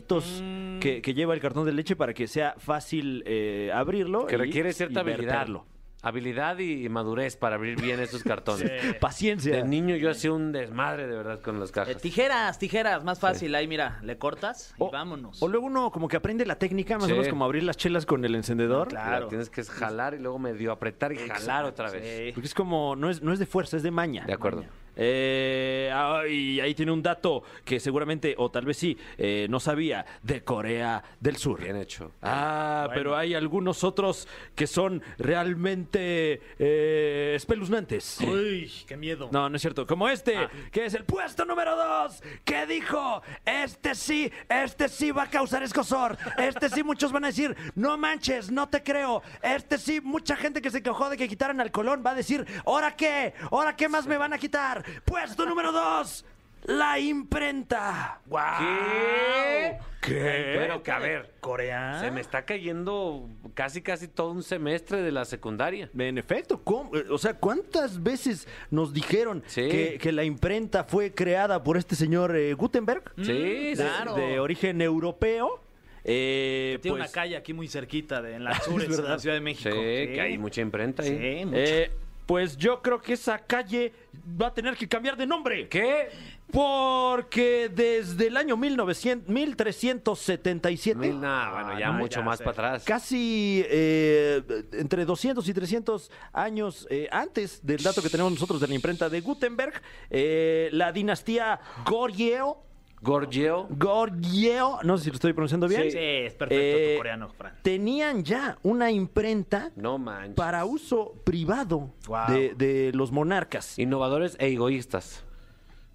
que, que lleva el cartón de leche para que sea fácil eh, abrirlo. Que y- requiere cierta y habilidad. verterlo. Habilidad y madurez para abrir bien esos cartones. Paciencia. De niño yo hacía un desmadre de verdad con las Eh, cajas. tijeras, tijeras, más fácil. Ahí, mira, le cortas y O- vámonos. O luego uno como que aprende la técnica, más Sí. o menos como abrir las chelas con el encendedor. Claro. La tienes que jalar y luego medio apretar y jalar otra vez. Sí. Porque es como, no es, no es de fuerza, es de maña. De acuerdo. Eh, ah, y ahí tiene un dato que seguramente, o tal vez sí, eh, no sabía, de Corea del Sur. Bien hecho. Ah, pero hay algunos otros que son realmente eh, espeluznantes. Uy, qué miedo. No, no es cierto. Como este, que es el puesto número dos, que dijo, este sí, este sí va a causar escosor. Este sí, muchos van a decir, no manches, no te creo. Este sí, mucha gente que se quejó de que quitaran al Colón va a decir, ¿ahora qué? ¿Ahora qué más me van a quitar? Puesto número dos, la imprenta. ¿Qué? ¿Qué? Pero que a ver, ¿Corea? se me está cayendo casi casi todo un semestre de la secundaria. En efecto, ¿cómo? Eh, o sea, ¿cuántas veces nos dijeron Sí. que, que la imprenta fue creada por este señor eh, Gutenberg? Sí, sí. claro. De origen europeo. Eh, Tiene pues, una calle aquí muy cerquita, de, en la sur, Es en la Ciudad de Sí, México. que hay mucha imprenta ahí. Sí, mucho. eh, pues yo creo que esa calle va a tener que cambiar de nombre. ¿Qué? Porque desde el año 1900, 1377, Mil, nah, bueno, ya no, mucho ya más sé. para atrás. casi eh, entre 200 y 300 años eh, antes del dato que tenemos nosotros de la imprenta de Gutenberg, eh, la dinastía Goryeo, Gorgio. Goryeo, no sé si lo estoy pronunciando bien, Sí, es perfecto Eh, tu coreano, Fran. tenían ya una imprenta No manches. para uso privado Wow. de, de los monarcas. Innovadores e egoístas.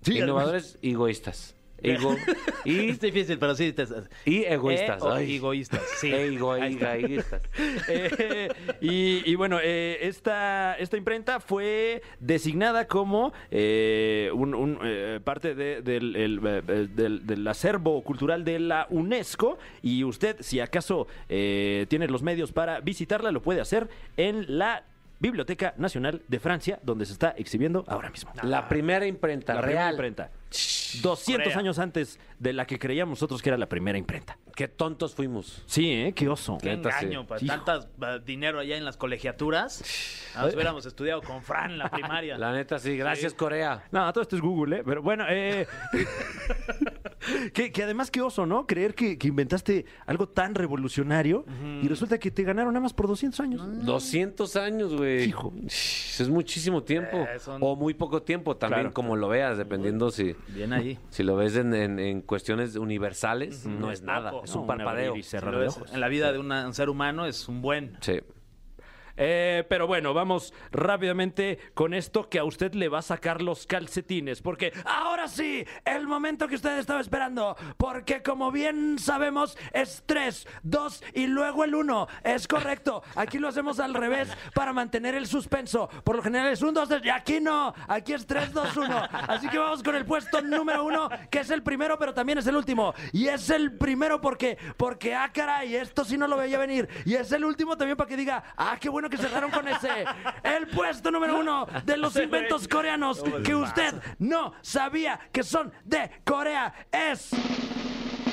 Sí, Innovadores y egoístas. Ego y, Es difícil, pero sí. Te, y egoístas. Eh, egoístas, sí. Ego- Ahí está. egoístas. Eh, y, y bueno, eh, esta, esta imprenta fue designada como eh, un, un, parte de- del, el, del- del acervo cultural de la UNESCO. Y usted, si acaso tiene los medios para visitarla, lo puede hacer en la Biblioteca Nacional de Francia, donde se está exhibiendo ahora mismo. La primera imprenta La primera real. imprenta. 200 Corea. años antes de la que creíamos nosotros que era la primera imprenta. Qué tontos fuimos. Sí, ¿eh? Qué oso. Qué Neta, sí. engaño, pues, Hijo. tantas dinero allá en las colegiaturas. Ah, Nos hubiéramos estudiado con Fran en la primaria. La neta, sí. Gracias, Corea. No, todo esto es Google, ¿eh? Pero bueno, eh, que, que además qué oso, ¿no? Creer que, que inventaste algo tan revolucionario y resulta que te ganaron nada más por 200 años. 200 años, güey. Hijo. Es muchísimo tiempo. Eh, son- O muy poco tiempo también, Claro. como lo veas, dependiendo si, Bien ahí. si lo ves en, en- en cuestiones universales, no es nada. Es ¿no? un parpadeo. Si ves ojos. en la vida de una- un ser humano es un buen. Sí. Eh, pero bueno, vamos rápidamente con esto que a usted le va a sacar los calcetines. Porque ahora sí, el momento que usted estaba esperando. Porque como bien sabemos, es 3, 2 y luego el 1. Es correcto. Aquí lo hacemos al revés para mantener el suspenso. Por lo general es 1, 2, 3. Y aquí no. Aquí es 3, 2, 1. Así que vamos con el puesto número 1, que es el primero, pero también es el último. Y es el primero porque, porque, ah, caray, esto sí no lo veía venir. Y es el último también para que diga, ah, qué bueno que cerraron con ese. El puesto número uno de los inventos coreanos que usted no sabía que son de Corea es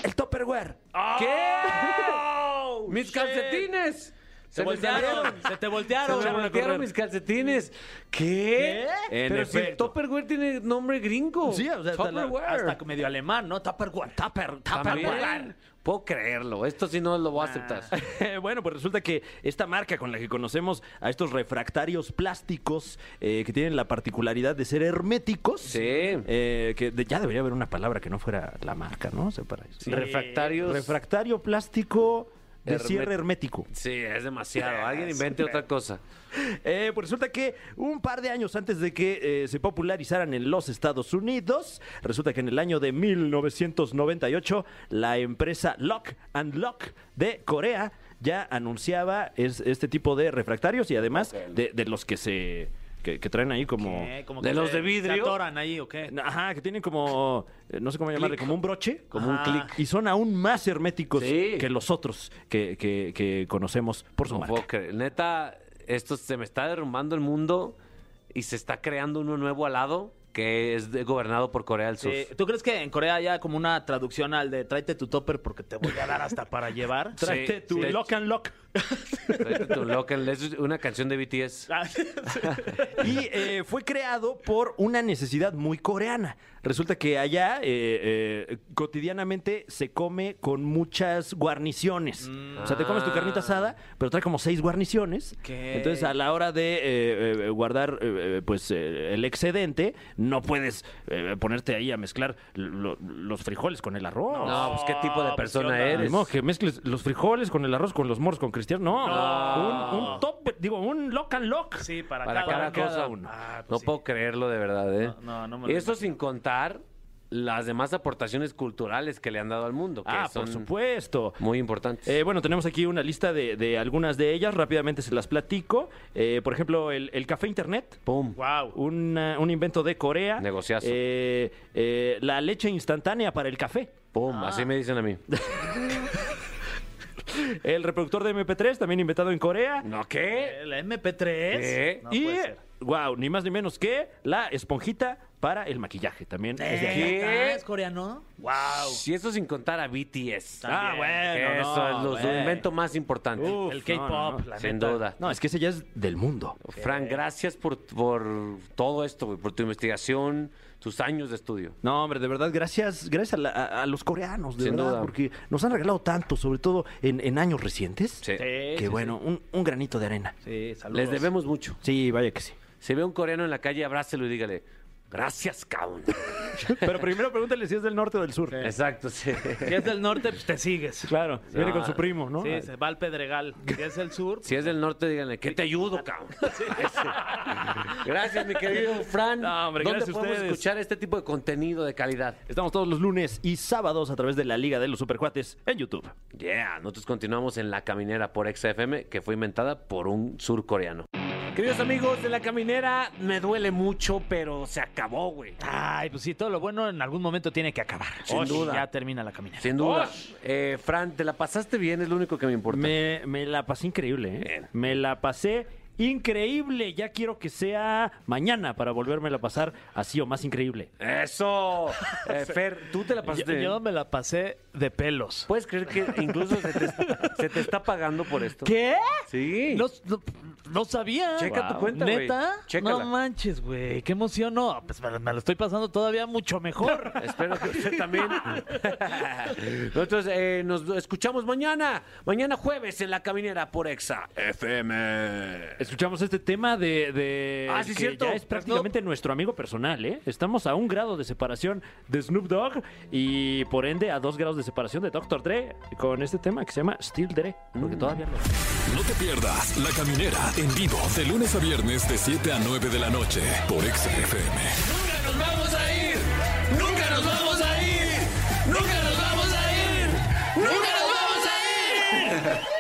el Tupperware. ¿Qué? ¡Mis calcetines! Se voltearon, se te voltearon. Se me voltearon mis calcetines. ¿Qué? En Pero si el efecto. Tupperware tiene nombre gringo. Sí, o sea, hasta la- Tupperware. Hasta medio alemán, ¿no? Tupperware. Tupper, También. Puedo creerlo. Esto sí no lo voy a aceptar. bueno, pues resulta que esta marca con la que conocemos a estos refractarios plásticos eh, que tienen la particularidad de ser herméticos. Sí. eh, que de- ya debería haber una palabra que no fuera la marca, ¿no? O sea, para eso. Refractarios. Refractario plástico de Hermet- cierre hermético. Sí, es demasiado. Alguien invente otra cosa. Eh, pues resulta que un par de años antes de que eh, se popularizaran en los Estados Unidos, resulta que en el año de 1998, la empresa Lock and Lock de Corea ya anunciaba es- este tipo de refractarios y además de, de los que se que, que traen ahí como ¿Qué? Como ¿De que los se- de vidrio? ¿Se atoran ahí o qué? ajá que tienen como eh, no sé cómo llamarle como un broche Como un clic. y son aún más herméticos Sí. que los otros que, que- que conocemos por su No marca. puedo creer. Neta, esto se me está derrumbando el mundo y se está creando uno nuevo al lado que es de- gobernado por Corea del Sur. ¿Tú crees que en Corea haya como una traducción al de tráete tu topper porque te voy a dar hasta para llevar? Tráete Sí, tu sí. Lock and Lock. Tráete tu local. Es una canción de BTS. Ah, Y eh, fue creado por una necesidad muy coreana. Resulta que allá eh, eh, cotidianamente se come con muchas guarniciones. O sea, te comes tu carnita asada, pero trae como seis guarniciones. ¿Qué? Entonces, a la hora de eh, eh, guardar pues eh, el excedente, no puedes eh, ponerte ahí a mezclar lo- los frijoles con el arroz. No, pues qué tipo de persona eres. Modo que mezcles los frijoles con el arroz con los moros con cristiano. No, No. Un, un top, digo, un lock and lock. Sí, para, Para cada, cosa. uno. Ah, pues no sí. puedo creerlo de verdad, ¿eh? No, no, no me lo y eso imagino. sin contar las demás aportaciones culturales que le han dado al mundo, que Ah, son por supuesto. muy importantes. Eh, bueno, tenemos aquí una lista de, de algunas de ellas. Rápidamente se las platico. Eh, por ejemplo, el, el café internet. ¡Pum! Wow. una- un invento de Corea. Negociazo. Eh, eh, la leche instantánea para el café. ¡Pum! Así me dicen a mí. El reproductor de MP3, también inventado en Corea. ¿No qué? ¿El MP3? ¿Qué? No y, puede ser. wow, ni más ni menos que la esponjita para el maquillaje. También es de. ¿Es coreano? Wow. Y eso sin contar a BTS. Ah, bueno, eso no, es lo- su bueno. invento más importante. Uf, el K-pop, no, no. la sin neta. duda. No, es que ese ya es del mundo. Fran, gracias por, por todo esto, güey, por tu investigación, tus años de estudio. No, hombre, de verdad, gracias, gracias a, la- a- a los coreanos, de Sin verdad, duda. porque nos han regalado tanto, sobre todo en, en años recientes. Sí. Sí, Que sí, bueno, un, un granito de arena. Sí, saludos. Les debemos mucho. Sí, vaya que sí. Si ve un coreano en la calle, abrácelo y dígale, gracias, cabrón. Pero primero pregúntale si es del norte o del sur. Exacto, sí. Si es del norte, pues te sigues. Claro, viene Ah. con su primo, ¿no? Sí, se va al Pedregal. Si es el sur, Si es del norte, díganle, ¿qué te ayudo, cabrón? Gracias, mi querido Fran. No, hombre, ¿Dónde podemos ustedes. escuchar este tipo de contenido de calidad? Estamos todos los lunes y sábados a través de la Liga de los Supercuates en YouTube. Yeah, nosotros continuamos en La Caminera por XFM, que fue inventada por un surcoreano. Queridos amigos de La Caminera, me duele mucho, pero se acabó, güey. Ay, pues sí, todo lo bueno en algún momento tiene que acabar. Sin Osh, duda. Ya termina la caminera. Sin duda. Eh, Fran, ¿te la pasaste bien? Es lo único que me importa. Me, me la pasé increíble, ¿eh? Bien. Me la pasé increíble. Ya quiero que sea mañana para volverme a pasar así o más increíble. ¡Eso! Eh, Fer, ¿tú te la Yo, pasaste bien? yo me la pasé de pelos. ¿Puedes creer que incluso se te, se te está pagando por esto? ¿Qué? Sí. No, no- no sabía. Checa tu cuenta, güey. ¿Neta? Chécala. No manches, güey. Qué emoción. No, pues me, me lo estoy pasando todavía mucho mejor. Espero que usted también. Nosotros eh, nos escuchamos mañana. Mañana jueves en La Caminera por Exa FM. Escuchamos este tema de, de ah, sí, que cierto. ya es prácticamente nuestro amigo personal, ¿eh? Estamos a un grado de separación de Snoop Dogg y por ende a dos grados de separación de Dr. Dre con este tema que se llama Still Dre, porque mm. todavía no. No te pierdas La Caminera en vivo de lunes a viernes de 7 a 9 de la noche por XFM. Nunca nos vamos a ir. Nunca nos vamos a ir. Nunca nos vamos a ir. Nunca nos vamos a ir.